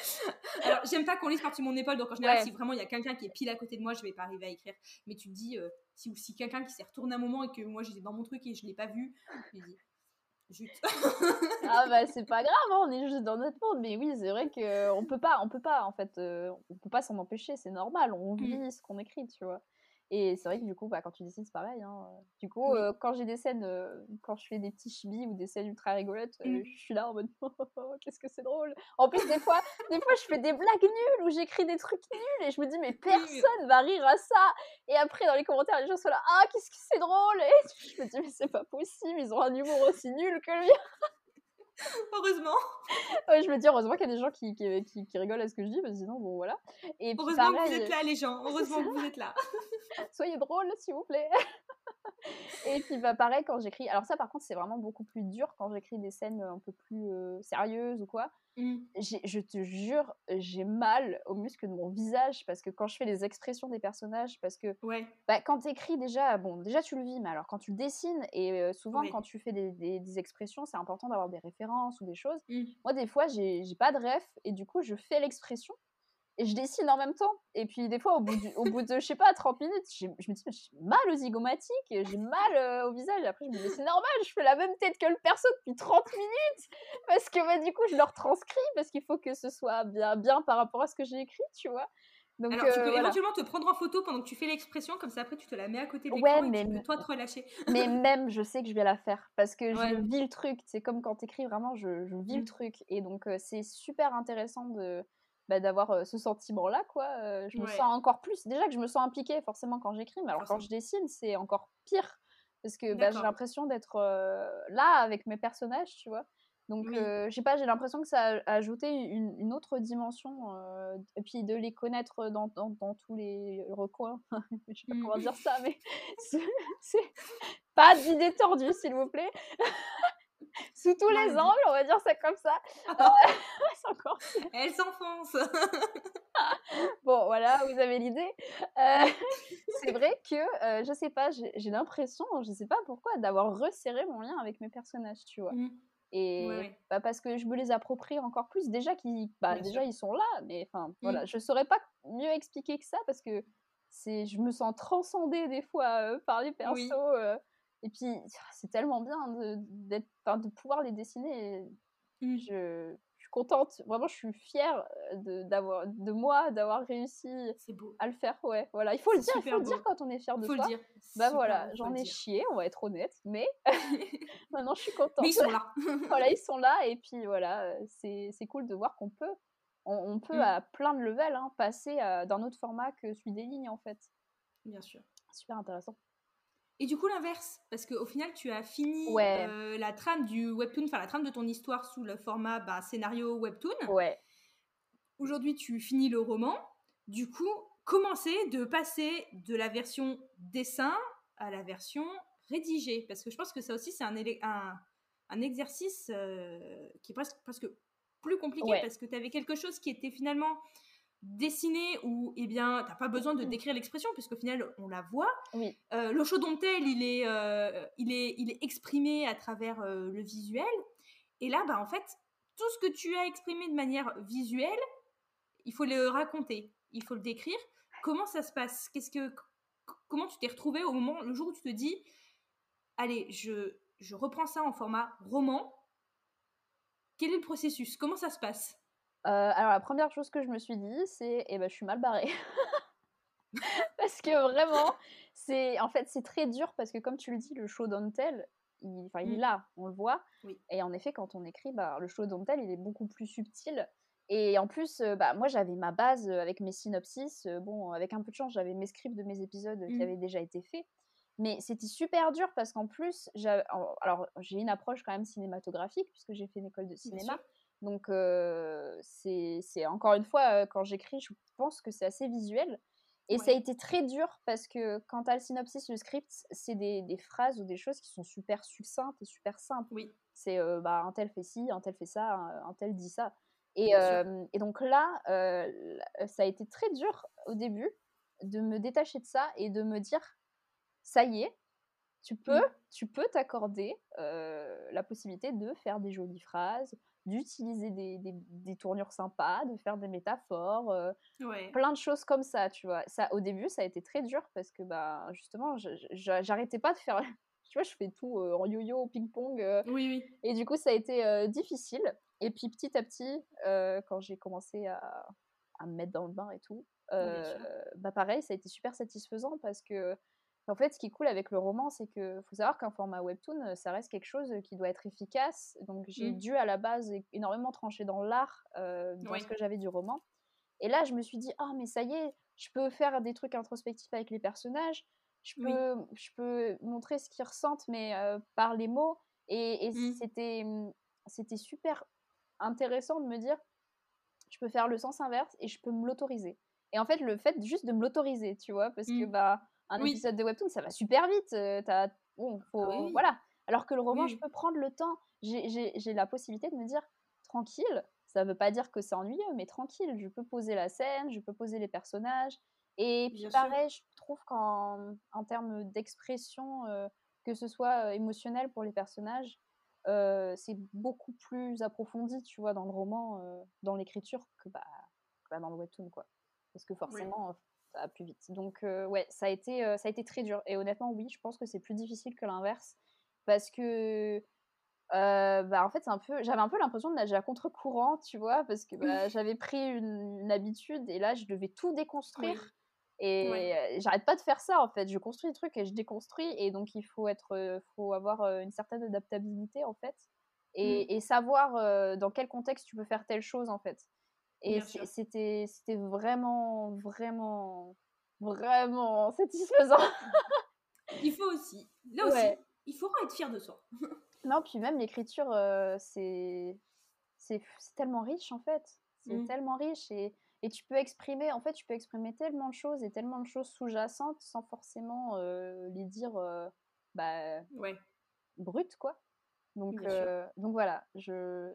Alors, j'aime pas qu'on lise par-dessus mon épaule, donc en général, si vraiment il y a quelqu'un qui est pile à côté de moi, je vais pas arriver à écrire. Mais tu te dis, euh, si, si quelqu'un qui s'est retourné un moment et que moi j'étais dans mon truc et je l'ai pas vu, je dis, Zut. (laughs) ah bah c'est pas grave, hein, on est juste dans notre monde. Mais oui, c'est vrai qu'on peut pas, on peut pas en fait, euh, on peut pas s'en empêcher, c'est normal, on mmh. vit ce qu'on écrit, tu vois. Et c'est vrai que du coup, bah, quand tu dessines, c'est pareil. Hein. Du coup, euh, quand j'ai des scènes, euh, quand je fais des petits chibis ou des scènes ultra rigolotes, euh, mmh. je suis là en mode (laughs) oh, qu'est-ce que c'est drôle. En plus, des fois, des fois, je fais des blagues nulles ou j'écris des trucs nuls et je me dis mais personne va rire à ça. Et après, dans les commentaires, les gens sont là ah qu'est-ce que c'est drôle. Et je me dis mais c'est pas possible, ils ont un humour aussi nul que le mien. (laughs) Heureusement. Ouais, je me dis heureusement qu'il y a des gens qui, qui, qui, rigolent à ce que je dis, parce que sinon, bon, voilà. Et heureusement (laughs) que vous êtes là, les gens. Heureusement que vous êtes là. Soyez drôles, s'il vous plaît. (laughs) et puis, bah, pareil, quand j'écris. Alors, ça, par contre, c'est vraiment beaucoup plus dur quand j'écris des scènes un peu plus euh, sérieuses ou quoi. Mmh. Je te jure, j'ai mal aux muscles de mon visage parce que quand je fais les expressions des personnages, parce que ouais. bah, quand tu écris déjà, bon, déjà tu le vis, mais alors quand tu le dessines, et euh, souvent quand tu fais des, des, expressions, c'est important d'avoir des références ou des choses. Mmh. Moi, des fois, j'ai pas de ref, et du coup, je fais l'expression, et je dessine en même temps. Et puis des fois, au bout, au bout de, je sais pas, 30 minutes, je me dis, j'ai mal aux zygomatiques, j'ai mal euh, au visage. Et après, je me dis, c'est normal, je fais la même tête que le perso depuis 30 minutes. Parce que bah, du coup, je le retranscris, parce qu'il faut que ce soit bien, bien par rapport à ce que j'ai écrit, tu vois. Donc, Alors, tu peux euh, éventuellement te prendre en photo pendant que tu fais l'expression, comme ça après tu te la mets à côté de l'écran ouais, et tu peux toi te relâcher. (laughs) mais même, je sais que je vais la faire parce que je vis le truc. C'est comme quand tu écris vraiment, je, je vis le mmh. truc. Et donc, euh, c'est super intéressant de, bah, d'avoir ce sentiment-là, quoi. je me sens encore plus. Déjà que je me sens impliquée forcément quand j'écris, mais alors quand je dessine, c'est encore pire. Parce que bah, j'ai l'impression d'être là avec mes personnages, tu vois. Donc, je sais pas, j'ai l'impression que ça a ajouté une, une autre dimension. et puis de les connaître dans, dans, dans tous les recoins. (laughs) je sais pas comment mmh. dire ça, mais (laughs) c'est pas d'idée tordue, s'il vous plaît. (laughs) sous tous les angles, on va dire ça comme ça. encore... Elle s'enfonce. bon, voilà, vous avez l'idée. Euh, c'est vrai que, euh, je sais pas, j'ai l'impression, je sais pas pourquoi, d'avoir resserré mon lien avec mes personnages, tu vois. Mmh. Et bah, parce que je me les approprie encore plus. Déjà, qui, bah, déjà ils sont là, mais enfin, mmh. voilà, je saurais pas mieux expliquer que ça parce que c'est, je me sens transcendée des fois euh, par les persos. Et puis, c'est tellement bien de, de pouvoir les dessiner. Mmh. Je, je contente. Vraiment, je suis fière de, d'avoir, de moi d'avoir réussi à le faire. Ouais, voilà. Il faut le dire, il faut le dire quand on est fier de faut soi. Le dire. Bah voilà, j'en ai chié, on va être honnête, mais (laughs) maintenant je suis contente. Mais ils sont là. (laughs) voilà, ils sont là et puis voilà, c'est, c'est cool de voir qu'on peut, on, peut mmh. à plein de levels hein, passer d'un autre format que celui des lignes en fait. Bien sûr. Super intéressant. Et du coup, l'inverse, parce qu'au final, tu as fini euh, la trame du webtoon, enfin la trame de ton histoire sous le format bah, scénario webtoon. Ouais. Aujourd'hui, tu finis le roman. Du coup, commencer de passer de la version dessin à la version rédigée? Parce que je pense que ça aussi, c'est un, un, un, exercice euh, qui est presque, presque plus compliqué parce que tu avais quelque chose qui était finalement dessiner ou eh bien t'as pas besoin de mmh. décrire l'expression puisqu'au final on la voit. Oui. euh, le chaud tel il est euh, il est il est exprimé à travers euh, le visuel. Et là bah en fait tout ce que tu as exprimé de manière visuelle il faut le raconter il faut le décrire. Comment ça se passe? Qu'est-ce que comment tu t'es retrouvé au moment le jour où tu te dis allez je je reprends ça en format roman? Quel est le processus? Comment ça se passe? Alors la première chose que je me suis dit, c'est eh ben je suis mal barrée. (laughs) parce que vraiment, c'est en fait c'est très dur parce que comme tu le dis, le show don't tell, il, il est mmh. là, on le voit. Et en effet, quand on écrit, bah, le show don't tell, il est beaucoup plus subtil. Et en plus, euh, bah, moi j'avais ma base euh, avec mes synopsis. bon, avec un peu de chance, j'avais mes scripts de mes épisodes qui mmh. avaient déjà été faits. Mais c'était super dur parce qu'en plus, alors j'ai une approche quand même cinématographique puisque j'ai fait une école de cinéma. Donc, c'est encore une fois, quand j'écris, je pense que c'est assez visuel. Et ça a été très dur parce que quand tu as le synopsis, le script, c'est des, des, phrases ou des choses qui sont super succinctes et super simples. Oui. C'est bah, un tel fait ci, un tel fait ça, un, tel dit ça. Et, et donc là, ça a été très dur au début de me détacher de ça et de me dire ça y est, tu peux mmh. tu peux t'accorder la possibilité de faire des jolies phrases, d'utiliser des, des, tournures sympas, de faire des métaphores, euh, plein de choses comme ça, tu vois. Ça, au début, ça a été très dur parce que, bah, justement, j'arrêtais pas de faire. (laughs) tu vois, je fais tout euh, en yo-yo, ping-pong. Euh, oui, oui. Et du coup, ça a été difficile. Et puis, petit à petit, quand j'ai commencé à, à, me mettre dans le bain et tout, bah, pareil, ça a été super satisfaisant parce que en fait, ce qui est cool avec le roman, c'est que faut savoir qu'un format webtoon, euh, ça reste quelque chose qui doit être efficace. Donc j'ai mmh. dû à la base énormément trancher dans l'art, euh, dans ce que j'avais du roman. Et là, je me suis dit, ah mais ça y est, je peux faire des trucs introspectifs avec les personnages. Je peux, je peux montrer ce qu'ils ressentent, mais euh, par les mots. Et, mmh. c'était, mmh, c'était super intéressant de me dire, je peux faire le sens inverse et je peux me l'autoriser. Et en fait, le fait juste de me l'autoriser, tu vois, parce que bah un épisode de webtoon, ça va super vite. As... Bon, faut... Ah voilà. Alors que le roman, je peux prendre le temps. J'ai la possibilité de me dire tranquille. Ça veut pas dire que c'est ennuyeux, mais tranquille. Je peux poser la scène, je peux poser les personnages. Et puis pareil, je trouve qu'en en termes d'expression, que ce soit émotionnel pour les personnages, c'est beaucoup plus approfondi, tu vois, dans le roman, dans l'écriture, que, bah, bah, dans le webtoon, quoi. Parce que forcément, plus vite. Donc ouais, ça a été ça a été très dur. Et honnêtement, oui, je pense que c'est plus difficile que l'inverse parce que bah en fait c'est un peu j'avais un peu l'impression de nager à contre-courant, tu vois, parce que bah, (laughs) j'avais pris une, habitude et là je devais tout déconstruire. Et j'arrête pas de faire ça en fait. Je construis des trucs et je déconstruis et donc il faut être, faut avoir une certaine adaptabilité en fait et, mmh. et savoir dans quel contexte tu peux faire telle chose en fait. Et c'était, vraiment, vraiment, vraiment satisfaisant. il faut aussi, là aussi, il faut être fier de soi. (laughs) non, puis même l'écriture, c'est, c'est, tellement riche en fait. C'est mmh. tellement riche et, et tu peux exprimer, en fait, tu peux exprimer tellement de choses et tellement de choses sous-jacentes sans forcément les dire bah, ouais. brutes, quoi. Donc, donc voilà, je...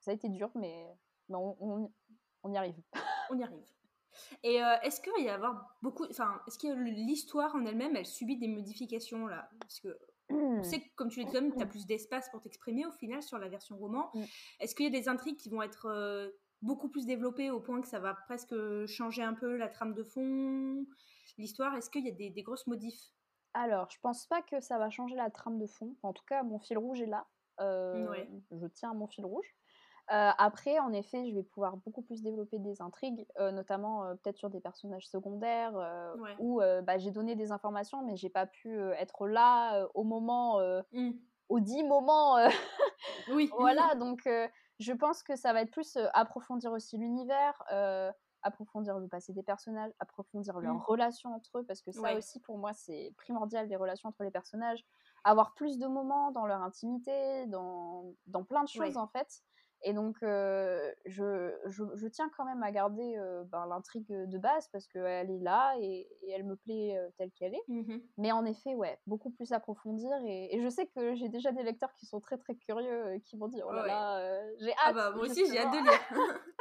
ça a été dur, mais, mais on, on y arrive. (laughs) on y arrive. Et euh, est-ce qu'il va y avoir beaucoup. Enfin, est-ce que l'histoire en elle-même, elle subit des modifications là? Parce que on sait que, comme tu l'as dit, tu as plus d'espace pour t'exprimer au final sur la version roman. Mm. Est-ce qu'il y a des intrigues qui vont être euh, beaucoup plus développées au point que ça va presque changer un peu la trame de fond L'histoire, est-ce qu'il y a des, des, grosses modifs? Alors, je pense pas que ça va changer la trame de fond. En tout cas, mon fil rouge est là. Euh, je tiens à mon fil rouge. Après, en effet, je vais pouvoir beaucoup plus développer des intrigues, notamment peut-être sur des personnages secondaires, où bah, j'ai donné des informations, mais j'ai pas pu être là au moment, mmh. au dit moment. (laughs) oui. voilà, (laughs) donc je pense que ça va être plus approfondir aussi l'univers, approfondir le passé des personnages, approfondir leurs mmh. relations entre eux, parce que ça aussi, pour moi, c'est primordial, les relations entre les personnages. Avoir plus de moments dans leur intimité, dans, dans plein de choses, en fait. Et donc, je, je, tiens quand même à garder ben, l'intrigue de base parce qu'elle est là et, elle me plaît telle qu'elle est. Mmh Mais en effet, ouais, beaucoup plus approfondir. Et, je sais que j'ai déjà des lecteurs qui sont très très curieux, qui vont dire Oh là là, j'ai ah hâte. Ah bah, moi aussi, j'ai hâte de lire. (laughs)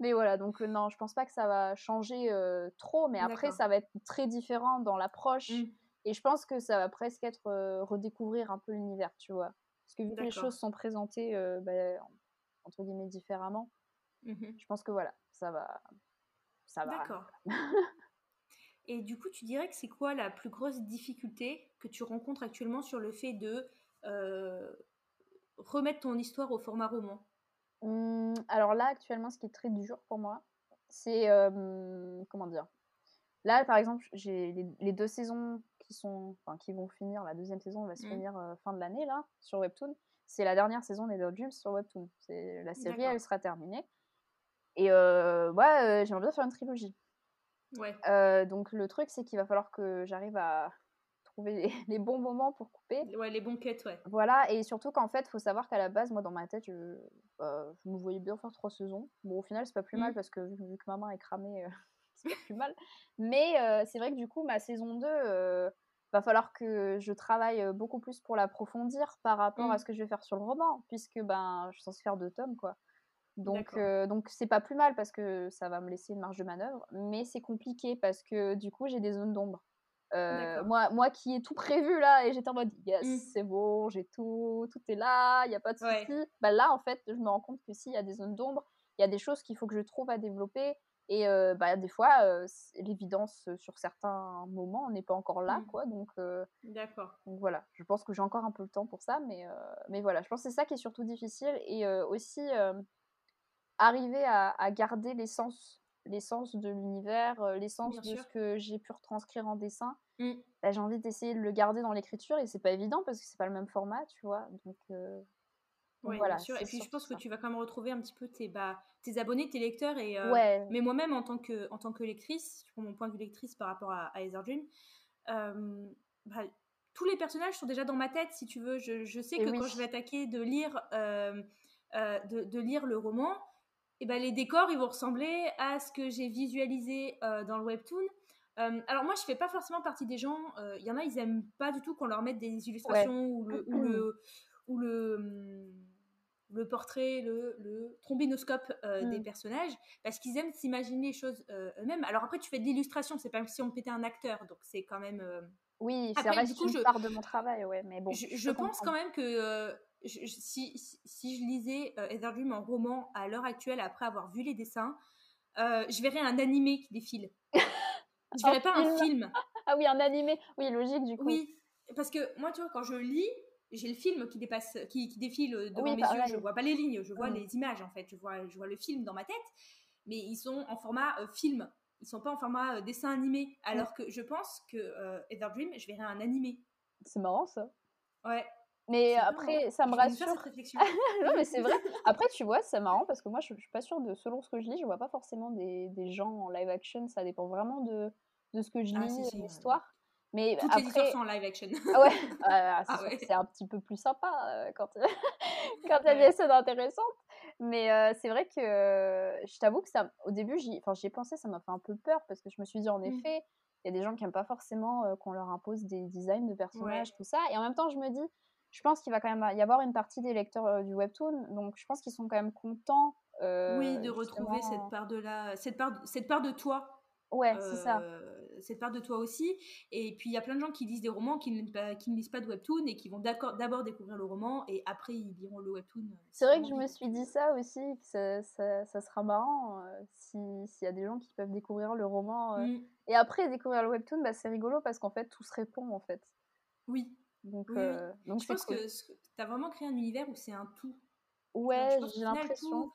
mais voilà, donc non, je pense pas que ça va changer trop. Mais après, ça va être très différent dans l'approche. Mmh. Et je pense que ça va presque être redécouvrir un peu l'univers, tu vois. Parce que vu que les choses sont présentées, bah, entre guillemets, différemment, mmh je pense que voilà, ça va. Ça va. D'accord. (laughs) Et du coup, tu dirais que c'est quoi la plus grosse difficulté que tu rencontres actuellement sur le fait de remettre ton histoire au format roman? Mmh, Alors là, actuellement, ce qui est très dur pour moi, c'est. comment dire? Là, par exemple, j'ai les, deux saisons qui sont, enfin, qui vont finir. La deuxième saison va se mmh. finir euh, fin de l'année là sur Webtoon. C'est la dernière saison des Dreams sur Webtoon. C'est la série, elle sera terminée. Et euh, ouais, euh, j'aimerais bien faire une trilogie. Ouais. Euh, donc le truc, c'est qu'il va falloir que j'arrive à trouver les, bons moments pour couper. Ouais, les bons cuts, ouais. Voilà, et surtout qu'en fait, il faut savoir qu'à la base, moi, dans ma tête, je, bah, je me voyais bien faire trois saisons. Bon, au final, c'est pas plus mal mmh. parce que vu, que ma main est cramée, (laughs) c'est pas plus mal. Mais c'est vrai que du coup, ma saison 2, va falloir que je travaille beaucoup plus pour l'approfondir par rapport à mmh. ce que je vais faire sur le roman, puisque ben, je suis censée faire deux tomes, quoi. Donc, donc c'est pas plus mal parce que ça va me laisser une marge de manœuvre, mais c'est compliqué parce que du coup j'ai des zones d'ombre. moi, moi qui ai tout prévu là et j'étais en mode yes, mmh. c'est bon, j'ai tout, tout est là, il n'y a pas de souci. Bah, là en fait, je me rends compte que s'il y a des zones d'ombre, il y a des choses qu'il faut que je trouve à développer et bah, des fois, l'évidence sur certains moments, on n'est pas encore là, mmh. quoi. Donc, D'accord. Donc voilà, je pense que j'ai encore un peu le temps pour ça, mais, mais voilà, je pense que c'est ça qui est surtout difficile. Et aussi, arriver à, garder l'essence l'essence de l'univers, l'essence de ce que j'ai pu retranscrire en dessin. Mmh. Bah, j'ai envie d'essayer de le garder dans l'écriture et c'est pas évident parce que c'est pas le même format, tu vois. Donc, oui, voilà, bien sûr. Et puis je pense que tu vas quand même retrouver un petit peu tes, bah, tes abonnés, tes lecteurs. Et, euh, Mais moi-même, en, tant que, en tant que lectrice, prends mon point de vue lectrice par rapport à, à Dream, euh, bah, tous les personnages sont déjà dans ma tête, si tu veux. Je, je sais que quand je vais attaquer de lire, euh, de, de, lire le roman, et ben les décors, ils vont ressembler à ce que j'ai visualisé dans le webtoon. alors moi, je fais pas forcément partie des gens. Il y en a, ils aiment pas du tout qu'on leur mette des illustrations ou le, ou le, (clears throat) ou le le portrait, le, le trombinoscope euh, des mmh. personnages, parce qu'ils aiment s'imaginer les choses euh, eux-mêmes. Alors après, tu fais de l'illustration, c'est pas comme si on pétait un acteur, donc c'est quand même. Euh, oui, c'est vrai une je... part de mon travail, ouais, mais bon. Je, pense quand même que si, si, je lisais Heather Dream en roman à l'heure actuelle, après avoir vu les dessins, je verrais un animé qui défile. (laughs) je verrais pas un film. ah oui, un animé, oui, logique du coup. Oui, parce que moi, tu vois, quand je lis, j'ai le film qui dépasse, qui, qui défile devant mes yeux. Je vois pas les lignes, je vois mm. les images en fait. Je vois, je vois le film dans ma tête, mais ils sont en format euh, film. Ils sont pas en format euh, dessin animé. Alors que je pense que euh, Everdream, je verrais un animé. C'est marrant ça. Ouais. Mais après, ça me rassure. (laughs) Non, mais c'est vrai. (laughs) Après, tu vois, c'est marrant parce que moi, je, je, suis pas sûre de. Selon ce que je lis, je vois pas forcément des, des gens en live action. Ça dépend vraiment de, de ce que je ah, lis, l'histoire. Mais Toutes après... les histoires sont en live action. Ah ouais, (laughs) ah, ah c'est un petit peu plus sympa euh, quand (laughs) (laughs) quand il y a des scènes intéressantes. Mais euh, c'est vrai que je t'avoue que ça, au début, j'y ai pensé, ça m'a fait un peu peur parce que je me suis dit, en mmh. effet, il y a des gens qui n'aiment pas forcément euh, qu'on leur impose des designs de personnages, tout ça. Et en même temps, je me dis, je pense qu'il va quand même y avoir une partie des lecteurs du webtoon, donc je pense qu'ils sont quand même contents. oui, de retrouver cette part de la, cette part, cette part de toi Ouais, c'est ça. Cette part de toi aussi. Et puis il y a plein de gens qui lisent des romans, qui ne, qui ne lisent pas de webtoon et qui vont d'abord découvrir le roman et après ils liront le webtoon. C'est vrai que je me suis dit ça aussi, ça, ça, ça sera marrant s'il y a des gens qui peuvent découvrir le roman mmh. et après découvrir le webtoon, bah, c'est rigolo parce qu'en fait tout se répond en fait. Oui. Donc, donc je pense que tu as vraiment créé un univers où c'est un tout. Ouais, j'ai l'impression.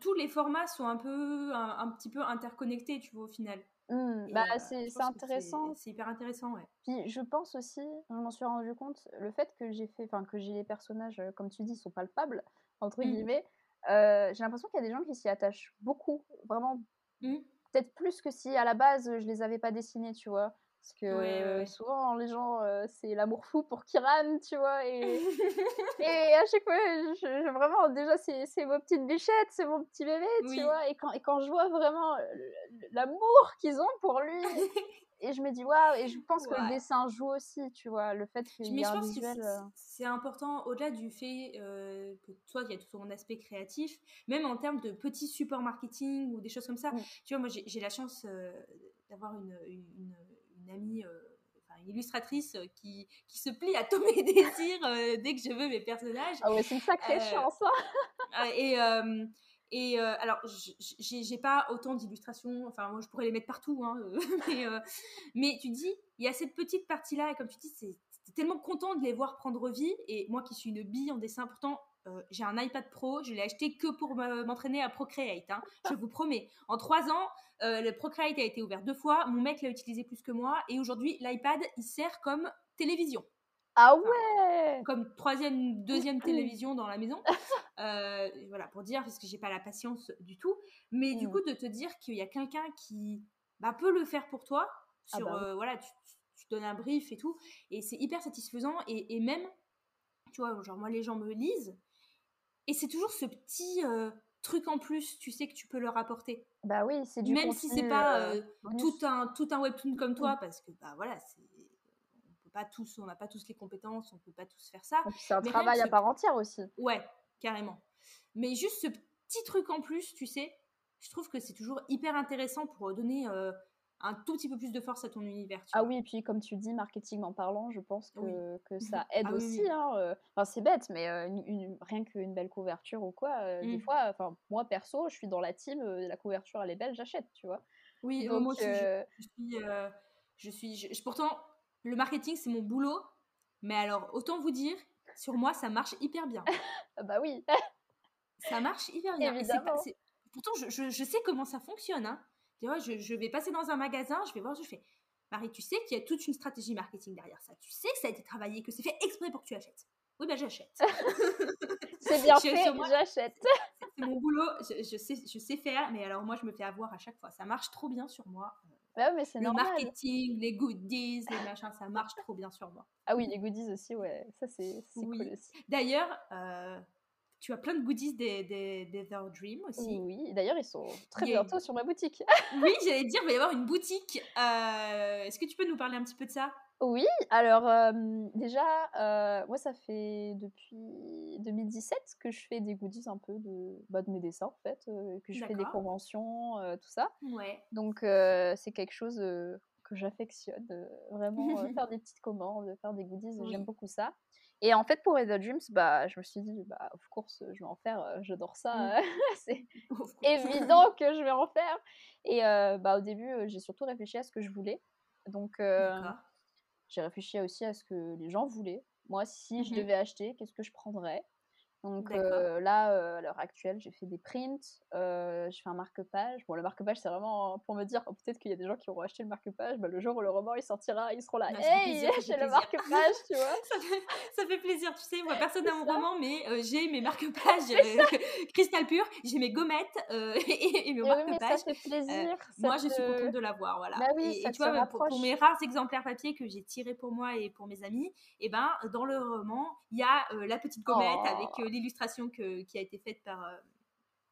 Tous les formats sont un peu, un, petit peu interconnectés, tu vois, au final. Mmh, bah, c'est intéressant. C'est hyper intéressant, ouais. Puis je pense aussi, je m'en suis rendu compte, le fait que j'ai fait, enfin que j'ai les personnages, comme tu dis, sont palpables entre mmh. guillemets. j'ai l'impression qu'il y a des gens qui s'y attachent beaucoup, vraiment, mmh. peut-être plus que si à la base je les avais pas dessinés, tu vois. Parce que souvent, les gens, c'est l'amour fou pour Kiran, tu vois. Et, (laughs) et à chaque fois, je, vraiment, déjà, c'est vos petites bichettes, c'est mon petit bébé, tu vois. Et quand, et quand je vois vraiment l'amour qu'ils ont pour lui, (laughs) et je me dis, waouh, et je pense que le dessin joue aussi, tu vois. Le fait qu'il y ait un visuel. C'est important, au-delà du fait que toi, il y a tout ton aspect créatif, même en termes de petits supports marketing ou des choses comme ça. Mmh. Tu vois, moi, j'ai la chance d'avoir une une amie, euh, une illustratrice euh, qui, qui, se plie à tous (laughs) mes désirs euh, dès que je veux mes personnages. Ah ouais, c'est une sacrée chance. Hein. (laughs) et et alors, j'ai pas autant d'illustrations, enfin, moi je pourrais les mettre partout, hein, (laughs) mais, mais, tu dis, il y a cette petite partie-là, et comme tu dis, c'est tellement content de les voir prendre vie. Et moi qui suis une bille en dessin, pourtant, j'ai un iPad Pro, je l'ai acheté que pour m'entraîner à Procreate. Hein, je vous promets. En trois ans, euh, le Procreate a été ouvert deux fois. Mon mec l'a utilisé plus que moi. Et aujourd'hui, l'iPad, il sert comme télévision. Ah ouais Comme troisième, deuxième (laughs) télévision dans la maison. Euh, voilà, pour dire, parce que j'ai pas la patience du tout. Mais du mmh. coup, de te dire qu'il y a quelqu'un qui bah, peut le faire pour toi. Ah sur, bah euh, voilà, tu, donnes un brief et tout. Et c'est hyper satisfaisant. Et, et, même, tu vois, genre moi, les gens me lisent. Et c'est toujours ce petit truc en plus, tu sais que tu peux leur apporter. Bah oui, c'est du Même si c'est pas tout un tout un webtoon comme toi, parce que bah voilà, c'est pas tous, on n'a pas tous les compétences, on peut pas tous faire ça. C'est un travail à part entière aussi. Ouais, carrément. Mais juste ce petit truc en plus, tu sais, je trouve que c'est toujours hyper intéressant pour donner un tout petit peu plus de force à ton univers. ah oui, et puis comme tu dis, marketing en parlant, je pense que, que ça aide ah aussi. Hein, euh. Enfin, c'est bête, mais euh, une, rien qu'une belle couverture ou quoi, euh, des mmh. fois, enfin, moi perso, je suis dans la team, la couverture elle est belle, j'achète, tu vois. Oui, moi aussi, je, suis. je suis pourtant, le marketing c'est mon boulot, mais alors autant vous dire, sur moi ça marche hyper bien. Ah (laughs) bah oui. ça marche hyper bien. pourtant, je, je, je, sais comment ça fonctionne. Hein. Tu vois, je, vais passer dans un magasin, je vais voir, je fais, Marie, tu sais qu'il y a toute une stratégie marketing derrière ça. Tu sais que ça a été travaillé, que c'est fait exprès pour que tu achètes. Oui, ben (laughs) j'achète. c'est bien fait, j'achète. C'est mon boulot, je, sais, je sais faire, mais alors moi, je me fais avoir à chaque fois. Ça marche trop bien sur moi. Ouais, mais c'est Le marketing, les goodies, les machins, ça marche trop bien sur moi. Ah oui, les goodies aussi, ouais. Ça, c'est cool aussi. D'ailleurs, euh, tu as plein de goodies des, des, des Dream aussi. Oui, d'ailleurs, ils sont très bientôt sur ma boutique. (laughs) oui, j'allais dire, il va y avoir une boutique. Euh, est-ce que tu peux nous parler un petit peu de ça? Oui, alors euh, déjà, euh, moi, ça fait depuis 2017 que je fais des goodies un peu de, bah, de mes dessins, en fait, que je fais des conventions, tout ça. Ouais. Donc, c'est quelque chose que j'affectionne, vraiment, (laughs) faire des petites commandes, faire des goodies, j'aime beaucoup ça. Et en fait, pour Red Dreams, bah, je me suis dit, bah, of course, je vais en faire, euh, j'adore ça, mmh. (laughs) c'est (laughs) évident que je vais en faire. Et euh, bah, au début, euh, j'ai surtout réfléchi à ce que je voulais. Donc, j'ai réfléchi aussi à ce que les gens voulaient. Moi, si je mmh devais acheter, qu'est-ce que je prendrais? Donc là, à l'heure actuelle, j'ai fait des prints, je fais un marque-page. Bon, le marque-page, c'est vraiment pour me dire, oh, peut-être qu'il y a des gens qui auront acheté le marque-page. Bah, le jour où le roman il sortira, ils seront là. Bah, hey, j'ai le marque-page, tu vois. (laughs) ça, fait, plaisir, tu sais. Moi, (laughs) personne n'a mon roman, mais j'ai mes (laughs) marque-pages cristal pur, j'ai mes gommettes et, mes marque-pages. ça fait plaisir. moi, je suis contente de l'avoir, voilà. Bah oui, et, tu vois, pour, mes rares exemplaires papier que j'ai tirés pour moi et pour mes amis, et ben dans le roman, il y a la petite gommette avec oh l'illustration qui a été faite par, euh,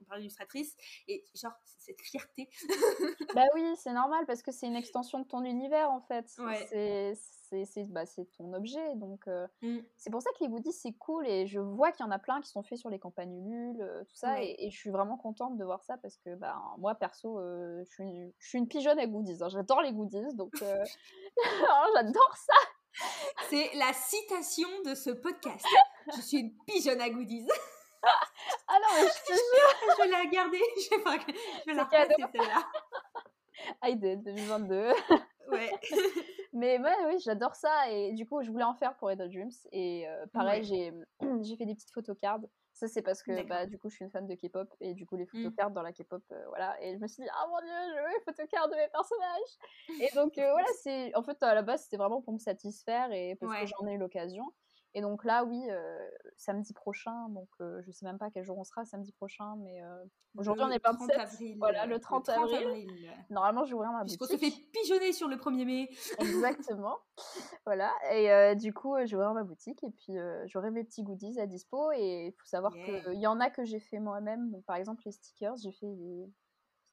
par l'illustratrice. Et genre, cette fierté. (laughs) bah oui, c'est normal parce que c'est une extension de ton univers en fait. C'est bah, ton objet. Donc, euh, mm. c'est pour ça que les goodies, c'est cool. Et je vois qu'il y en a plein qui sont faits sur les campagnes nulles, euh, tout ça. Et, je suis vraiment contente de voir ça parce que bah, moi, perso, je, suis une, je suis une pigeonne à goodies. Hein. J'adore les goodies. Donc, (laughs) (laughs) j'adore ça. C'est la citation de ce podcast. Je suis une pigeonne à goodies. ah non, mais je te jure. je vais la garder. Je vais, pas... je vais la celle-là. I did, 2022. ouais. (laughs) Mais ouais, oui, j'adore ça. Et du coup, je voulais en faire pour Red Dreams. Et pareil, j'ai (clears throat) j'ai fait des petites photocards. Ça, c'est parce que bah, du coup, je suis une fan de K-pop. Et du coup, les mmh. photocards dans la K-pop, voilà. Et je me suis dit, ah mon dieu, je veux les photocards de mes personnages. Et donc, (laughs) voilà, c'est. En fait, à la base, c'était vraiment pour me satisfaire et parce que j'en ai eu l'occasion. Et donc là, oui, euh, samedi prochain, donc euh, je sais même pas quel jour on sera samedi prochain, mais euh, aujourd'hui on est pas 30 avril. Voilà, le 30, avril. Normalement, je ouvrir ma boutique. Puisqu'on se fait pigeonner sur le 1er mai. Exactement. (laughs) voilà. Et du coup, je vais ouvrir ma boutique et puis j'aurai mes petits goodies à dispo. Et il faut savoir qu'il y en a que j'ai fait moi-même. Donc, par exemple, les stickers, j'ai fait des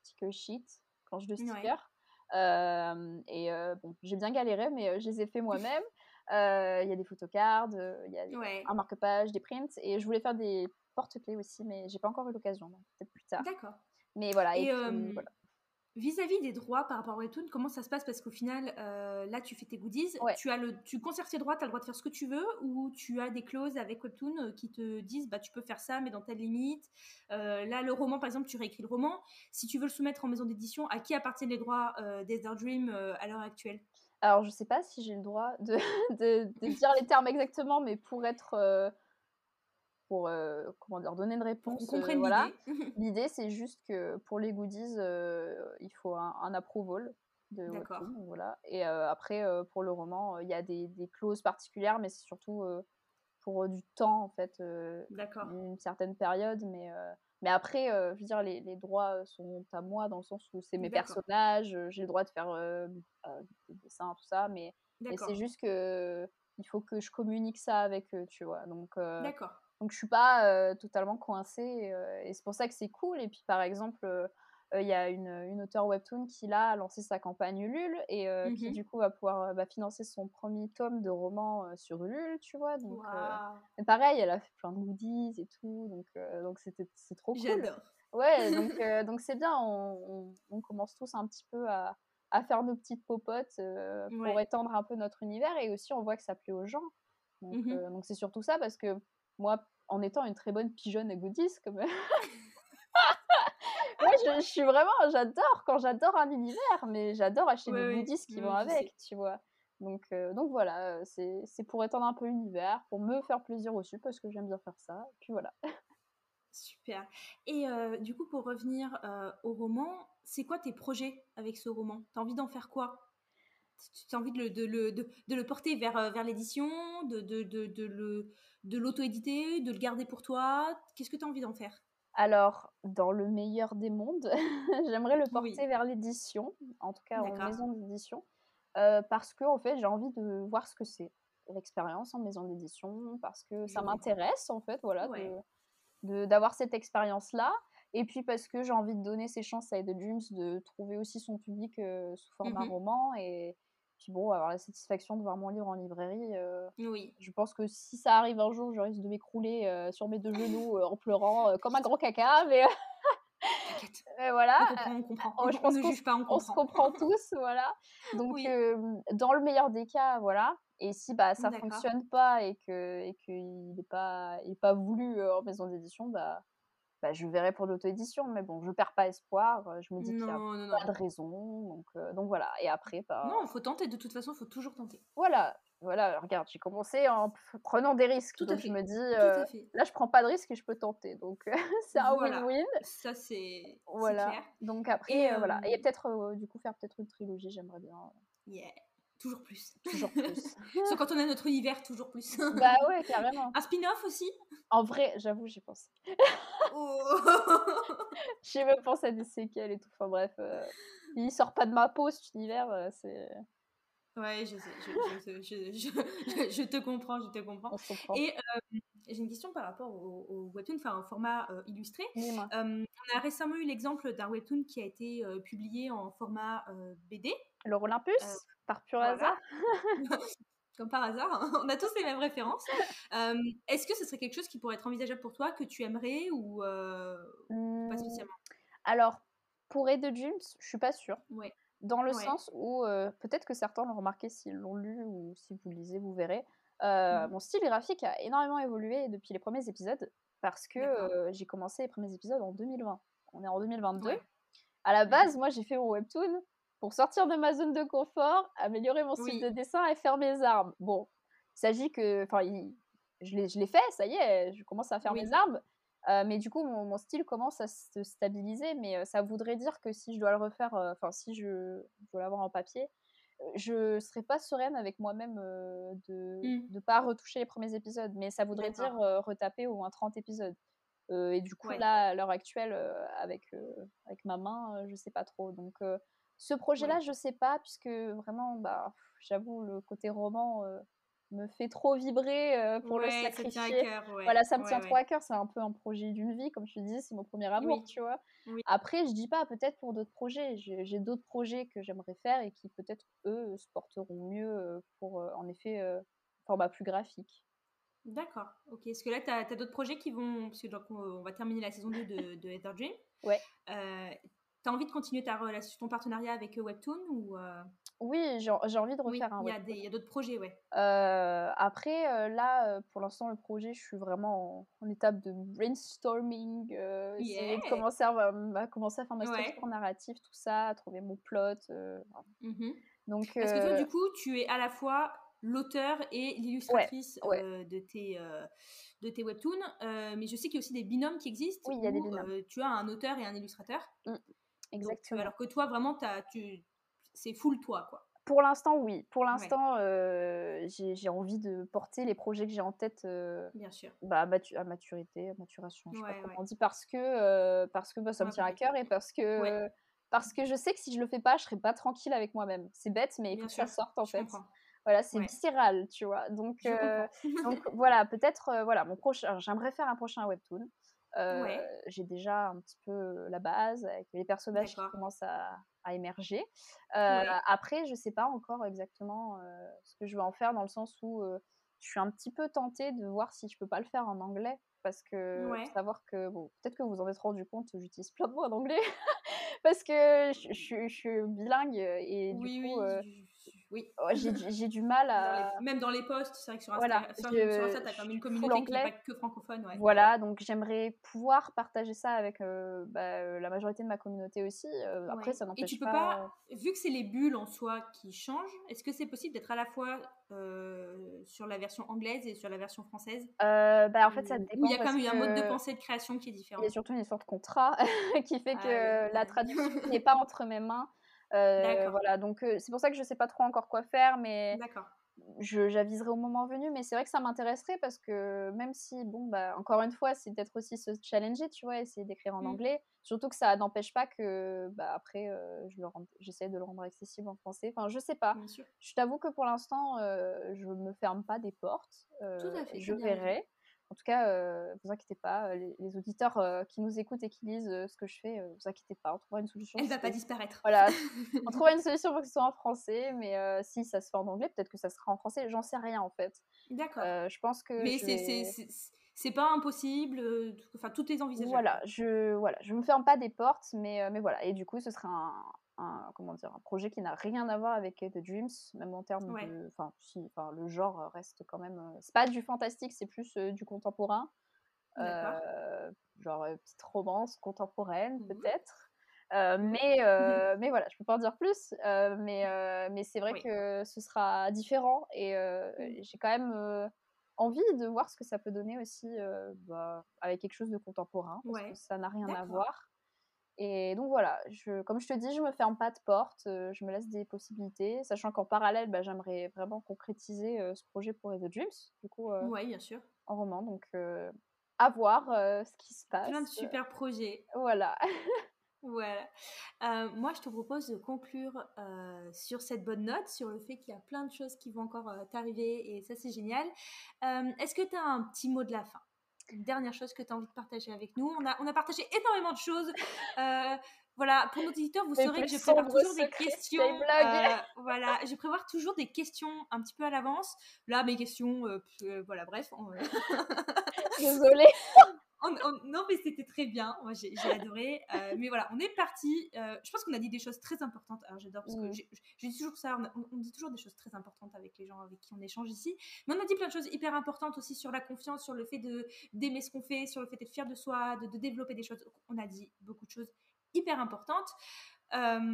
sticker sheets, planches de stickers. et bon, j'ai bien galéré, mais je les ai fait moi-même. Euh, il y a des photocards, il y a un marque-page, des prints. Et je voulais faire des porte-clés aussi, mais j'ai pas encore eu l'occasion, peut-être plus tard. D'accord. Mais voilà. Et, Vis-à-vis des droits par rapport à Webtoon, comment ça se passe? Parce qu'au final, euh, là, tu fais tes goodies, tu, as le, tu conserves tes droits, tu as le droit de faire ce que tu veux, ou tu as des clauses avec Webtoon euh, qui te disent bah, tu peux faire ça, mais dans telle limite. là, le roman, par exemple, tu réécris le roman. Si tu veux le soumettre en maison d'édition, à qui appartiennent les droits euh, Dream à l'heure actuelle? Alors, je sais pas si j'ai le droit (laughs) de, de, dire les termes exactement, mais pour être. Euh, pour euh, comment dire, donner une réponse. On euh, voilà. (laughs) L'idée, c'est juste que pour les goodies, il faut un, un approval de voilà. Et après, pour le roman, il y a des, des, clauses particulières, mais c'est surtout pour du temps, en fait. D'accord. Une certaine période, mais mais après, euh, je veux dire, les, les, droits sont à moi dans le sens où c'est mes personnages, j'ai le droit de faire euh, des dessins, tout ça, mais, c'est juste que il faut que je communique ça avec eux, tu vois. Donc, D'accord. donc je suis pas totalement coincée et c'est pour ça que c'est cool. Et puis par exemple, il y a une, une auteure webtoon qui là a lancé sa campagne Ulule et qui mmh du coup va pouvoir bah, financer son premier tome de roman sur Ulule, tu vois. Donc, pareil, elle a fait plein de goodies et tout, donc donc c'était c'est trop cool. J'adore. Ouais, (laughs) donc donc c'est bien, on, on, commence tous un petit peu à, à faire nos petites popotes pour étendre un peu notre univers et aussi on voit que ça plaît aux gens. Donc mmh donc c'est surtout ça parce que moi, en étant une très bonne pigeonne à goodies, comme (laughs) je, suis vraiment, j'adore quand j'adore un univers, mais j'adore acheter des goodies qui vont avec, tu vois. Donc, euh, donc voilà, euh, c'est pour étendre un peu l'univers, pour me faire plaisir aussi, parce que j'aime bien faire ça. Et puis voilà. (laughs) Super. Et euh, du coup, pour revenir au roman, c'est quoi tes projets avec ce roman? T'as envie d'en faire quoi? Tu as envie de le, de le, de, le porter vers, vers l'édition, de, de, de l'auto-éditer, de le garder pour toi? Qu'est-ce que tu as envie d'en faire? Alors, dans le meilleur des mondes, (laughs) j'aimerais le porter vers l'édition, en tout cas en maison d'édition, euh, parce que en fait, j'ai envie de voir ce que c'est l'expérience en maison d'édition, parce que ça m'intéresse en fait, voilà, d'avoir cette expérience-là. Et puis parce que j'ai envie de donner ses chances à Ed Dreams de trouver aussi son public euh, sous format mmh roman et, puis bon, avoir la satisfaction de voir mon livre en librairie. Euh, oui. Je pense que si ça arrive un jour, je risque de m'écrouler euh, sur mes deux genoux euh, en pleurant comme un grand caca. (laughs) Mais voilà. On comprend, on comprend. je pense ne juge pas, on comprend. On se comprend tous, (laughs) voilà. Donc, dans le meilleur des cas, voilà. Et si bah, ça fonctionne pas et que et qu'il n'est pas, il pas voulu en maison d'édition, bah, bah, je verrai pour l'auto-édition. Mais bon, je perds pas espoir. Je me dis qu'il n'y a pas de raison. Donc, donc voilà. Et après, bah... Non, il faut tenter. De toute façon, il faut toujours tenter. Voilà. Voilà, regarde, j'ai commencé en prenant des risques. Tout donc je me dis, là, je prends pas de risques et je peux tenter. Donc (laughs) c'est un win-win. Ça, c'est voilà. Donc après, voilà. Et peut-être, du coup, faire peut-être une trilogie, j'aimerais bien. Yeah. Toujours plus. Toujours plus. (laughs) Sauf quand on a notre univers, toujours plus. (laughs) bah ouais, carrément. Un spin-off aussi? En vrai, j'avoue, j'y pense. (laughs) oh. J'ai même pensé à des séquelles et tout. Enfin bref, euh, il sort pas de ma peau cet univers, euh, c'est. Ouais, je sais, je, je, je, je, te comprends, je te comprends. Et euh, j'ai une question par rapport au, au webtoon, enfin au format illustré. on a récemment eu l'exemple d'un webtoon qui a été publié en format BD. Le Olympus par pur hasard? (laughs) (laughs) Comme par hasard, hein. (laughs) on a tous les mêmes références. Est-ce que ce serait quelque chose qui pourrait être envisageable pour toi, que tu aimerais ou pas mmh. spécialement? Alors, pour Ed Dreams, je suis pas sûre. Ouais. Dans le sens où peut-être que certains l'ont remarqué s'ils l'ont lu ou si vous lisez, vous verrez. Mmh. Mon style graphique a énormément évolué depuis les premiers épisodes parce que j'ai commencé les premiers épisodes en 2020. On est en 2022. À la base, moi, j'ai fait mon webtoon pour sortir de ma zone de confort, améliorer mon style de dessin et faire mes armes. Bon, il s'agit que, enfin, je l'ai fait, ça y est, je commence à faire mes armes. Euh, mais du coup, mon, style commence à se stabiliser, mais euh, ça voudrait dire que si je dois le refaire, euh, enfin, si je, dois l'avoir en papier, je serais pas sereine avec moi-même de ne mmh. pas retoucher les premiers épisodes, mais ça voudrait dire retaper au moins 30 épisodes. et du coup, là, à l'heure actuelle, avec, avec ma main, je sais pas trop. Donc, ce projet-là, je sais pas, puisque vraiment, bah, j'avoue, le côté roman me fait trop vibrer euh, pour le sacrifier. Voilà, ça me tient trop à cœur. C'est un peu un projet d'une vie, comme tu dis, c'est mon premier amour, tu vois. Après, je dis pas, peut-être pour d'autres projets. J'ai d'autres projets que j'aimerais faire et qui peut-être, eux, se porteront mieux euh, pour, euh, en effet, format plus graphique. D'accord, ok. Est-ce que là, tu as, d'autres projets qui vont. Parce que donc, on va terminer la saison 2 de, de Heather Dream. Ouais. Tu as envie de continuer ta relation, ton partenariat avec Webtoon ou oui, j'ai envie de refaire un Il y a d'autres projets, ouais. après, là, pour l'instant, le projet, je suis vraiment en, étape de brainstorming. Yeah. commencer à, commencer à faire ma structure narrative, tout ça, à trouver mon plot. Mmh Donc, Parce que toi, du coup, tu es à la fois l'auteur et l'illustratrice de tes de tes webtoons, mais je sais qu'il y a aussi des binômes qui existent. Oui, il y a des binômes. tu as un auteur et un illustrateur. Mmh, exactement. alors que toi, vraiment, as, tu c'est full toi, quoi. Pour l'instant, oui. Pour l'instant, euh, j'ai envie de porter les projets que j'ai en tête. Euh, Bien sûr. Bah, à, maturité, à maturation. Je sais pas comment on dit parce que euh, parce que bah, ça me tient à cœur et parce que parce que je sais que si je le fais pas, je serai pas tranquille avec moi-même. C'est bête, mais il faut que ça sorte en fait. Voilà, c'est viscéral, tu vois. Donc, donc voilà, peut-être, voilà, mon prochain. J'aimerais faire un prochain webtoon. J'ai déjà un petit peu la base avec les personnages qui commencent à, émerger. Après, je sais pas encore exactement ce que je vais en faire dans le sens où je suis un petit peu tentée de voir si je peux pas le faire en anglais parce que savoir que bon, peut-être que vous en êtes rendu compte, j'utilise plein de mots en anglais (laughs) parce que je, suis bilingue et du coup oui. Oh, j'ai du mal à. Même dans les posts, c'est vrai que sur Insta, voilà, sur, Insta t'as quand même une communauté qui n'est pas que francophone. Ouais. Voilà, donc j'aimerais pouvoir partager ça avec euh, bah, euh, la majorité de ma communauté aussi. Euh, après, ça n'empêche pas. Et tu peux pas, vu que c'est les bulles en soi qui changent, est-ce que c'est possible d'être à la fois sur la version anglaise et sur la version française? Bah, En fait, ça dépend. Il y a quand même un mode de pensée de création qui est différent. Il y a surtout une sorte de contrat (laughs) qui fait ah que la traduction (laughs) n'est pas entre mes mains. Euh, voilà, donc c'est pour ça que je sais pas trop encore quoi faire, mais j'aviserai au moment venu. Mais c'est vrai que ça m'intéresserait parce que même si, bon, bah, encore une fois, c'est peut-être aussi se challenger, tu vois, essayer d'écrire en mmh. anglais. Surtout que ça n'empêche pas que, bah, après, je j'essaie de le rendre accessible en français. Enfin, je sais pas. Je t'avoue que pour l'instant, je me ferme pas des portes. je verrai. En tout cas, euh, vous inquiétez pas, euh, les, auditeurs euh, qui nous écoutent et qui lisent ce que je fais, vous inquiétez pas, on trouvera une solution. Elle va pas disparaître. Voilà, (laughs) on trouvera une solution pour que ce soit en français, mais si ça se fait en anglais, peut-être que ça sera en français. J'en sais rien en fait. D'accord. je pense que. Mais c'est pas impossible, enfin tout est envisageable. Voilà, je voilà, je me ferme pas des portes, mais mais voilà, et du coup, ce sera un, un, comment dire, un projet qui n'a rien à voir avec The Dreams, même en termes de. Enfin, si, le genre reste quand même. Euh, c'est pas du fantastique, c'est plus euh, du contemporain. Euh, genre petite romance contemporaine, mmh peut-être. mais, (laughs) mais voilà, je peux pas en dire plus. mais mais c'est vrai que ce sera différent et mmh. j'ai quand même envie de voir ce que ça peut donner aussi bah, avec quelque chose de contemporain. Parce que ça n'a rien à voir. Et donc voilà, je, comme je te dis, je me ferme pas de porte, euh, je me laisse des possibilités, sachant qu'en parallèle, bah, j'aimerais vraiment concrétiser euh, ce projet pour The Dreams, du coup, euh, ouais, bien sûr. en roman. Donc, à voir ce qui se passe. Plein de super projets. Voilà. (laughs) voilà. moi, je te propose de conclure sur cette bonne note, sur le fait qu'il y a plein de choses qui vont encore t'arriver, et ça, c'est génial. Est-ce que tu as un petit mot de la fin? Dernière chose que tu as envie de partager avec nous. On a, partagé énormément de choses. Euh, voilà, pour nos éditeurs, vous saurez que je prépare toujours des questions. Euh, voilà, je prépare toujours des questions un petit peu à l'avance. Là, mes questions, euh, voilà, bref. (laughs) Désolée. (laughs) non, mais c'était très bien. Moi, j'ai adoré. Euh, mais voilà, on est parti. Euh, je pense qu'on a dit des choses très importantes. Alors, j'adore parce que je dis toujours ça. On, dit toujours des choses très importantes avec les gens avec qui on échange ici. Mais on a dit plein de choses hyper importantes aussi sur la confiance, sur le fait d'aimer ce qu'on fait, sur le fait d'être fier de soi, de, développer des choses. On a dit beaucoup de choses hyper importantes.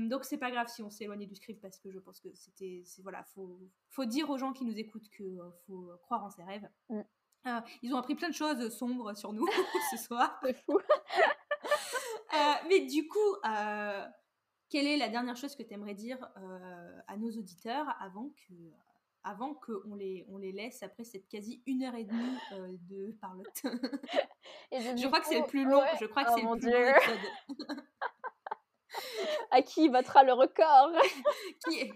donc c'est pas grave si on s'éloigne du script parce que je pense que c'était voilà faut faut dire aux gens qui nous écoutent que faut croire en ses rêves. Mm. ils ont appris plein de choses sombres sur nous (laughs) ce soir. (laughs) C'est fou. (laughs) mais du coup, quelle est la dernière chose que tu aimerais dire à nos auditeurs avant que avant qu'on les, on les laisse après cette quasi une heure et demie euh, de parlotte? je crois que c'est le plus long. Je crois que oh c'est le plus long à qui battra le record (laughs) qui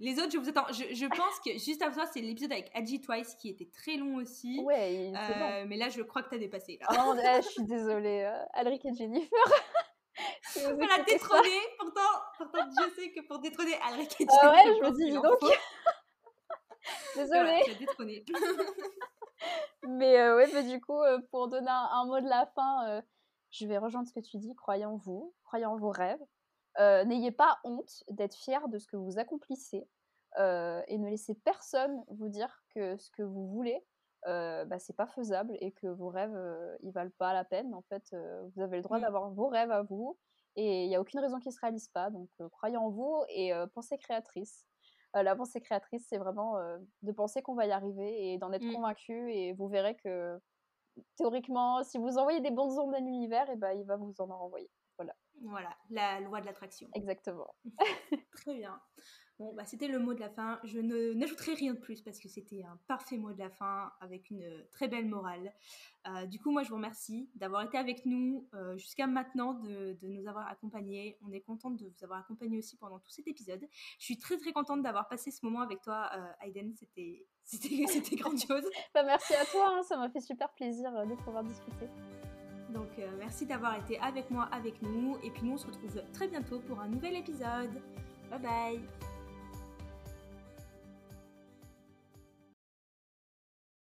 Les autres, je vous attends. Je, pense que juste après ça, c'est l'épisode avec Adji Twice qui était très long aussi. Ouais, euh, Mais là, je crois que tu as dépassé. Là. Oh, je suis (laughs) désolée. Euh, Alric et Jennifer. (laughs) On l'a détrôné. Pourtant, pourtant, je sais que pour détrôner Alric et Jennifer. Ah ouais, je me dis, donc. Désolée. mais euh, ouais, mais du coup, euh, pour donner un, mot de la fin, euh, je vais rejoindre ce que tu dis. Croyez en vous, croyez en vos rêves. N'ayez pas honte d'être fier de ce que vous accomplissez et ne laissez personne vous dire que ce que vous voulez, bah, c'est pas faisable et que vos rêves, ils valent pas la peine. En fait, vous avez le droit mmh. d'avoir vos rêves à vous et il n'y a aucune raison qu'ils se réalisent pas. Donc, croyez en vous et pensez créatrice. Euh, la pensée créatrice, c'est vraiment euh, de penser qu'on va y arriver et d'en être mmh. convaincu. Et vous verrez que théoriquement, si vous envoyez des bonnes ondes à l'univers, et eh ben, il va vous en envoyer. Voilà. La loi de l'attraction. Exactement. (laughs) Très bien. Bon, bah, c'était le mot de la fin. Je n'ajouterai rien de plus parce que c'était un parfait mot de la fin avec une très belle morale. Euh, du coup, moi, je vous remercie d'avoir été avec nous euh, jusqu'à maintenant, de, nous avoir accompagnés. On est contente de vous avoir accompagnés aussi pendant tout cet épisode. Je suis très très contente d'avoir passé ce moment avec toi, euh, Aiden. C'était (laughs) c'était grandiose. bah, merci à toi, hein. ça m'a fait super plaisir de pouvoir discuter. Donc merci d'avoir été avec moi, avec nous. Et puis nous, on se retrouve très bientôt pour un nouvel épisode. Bye bye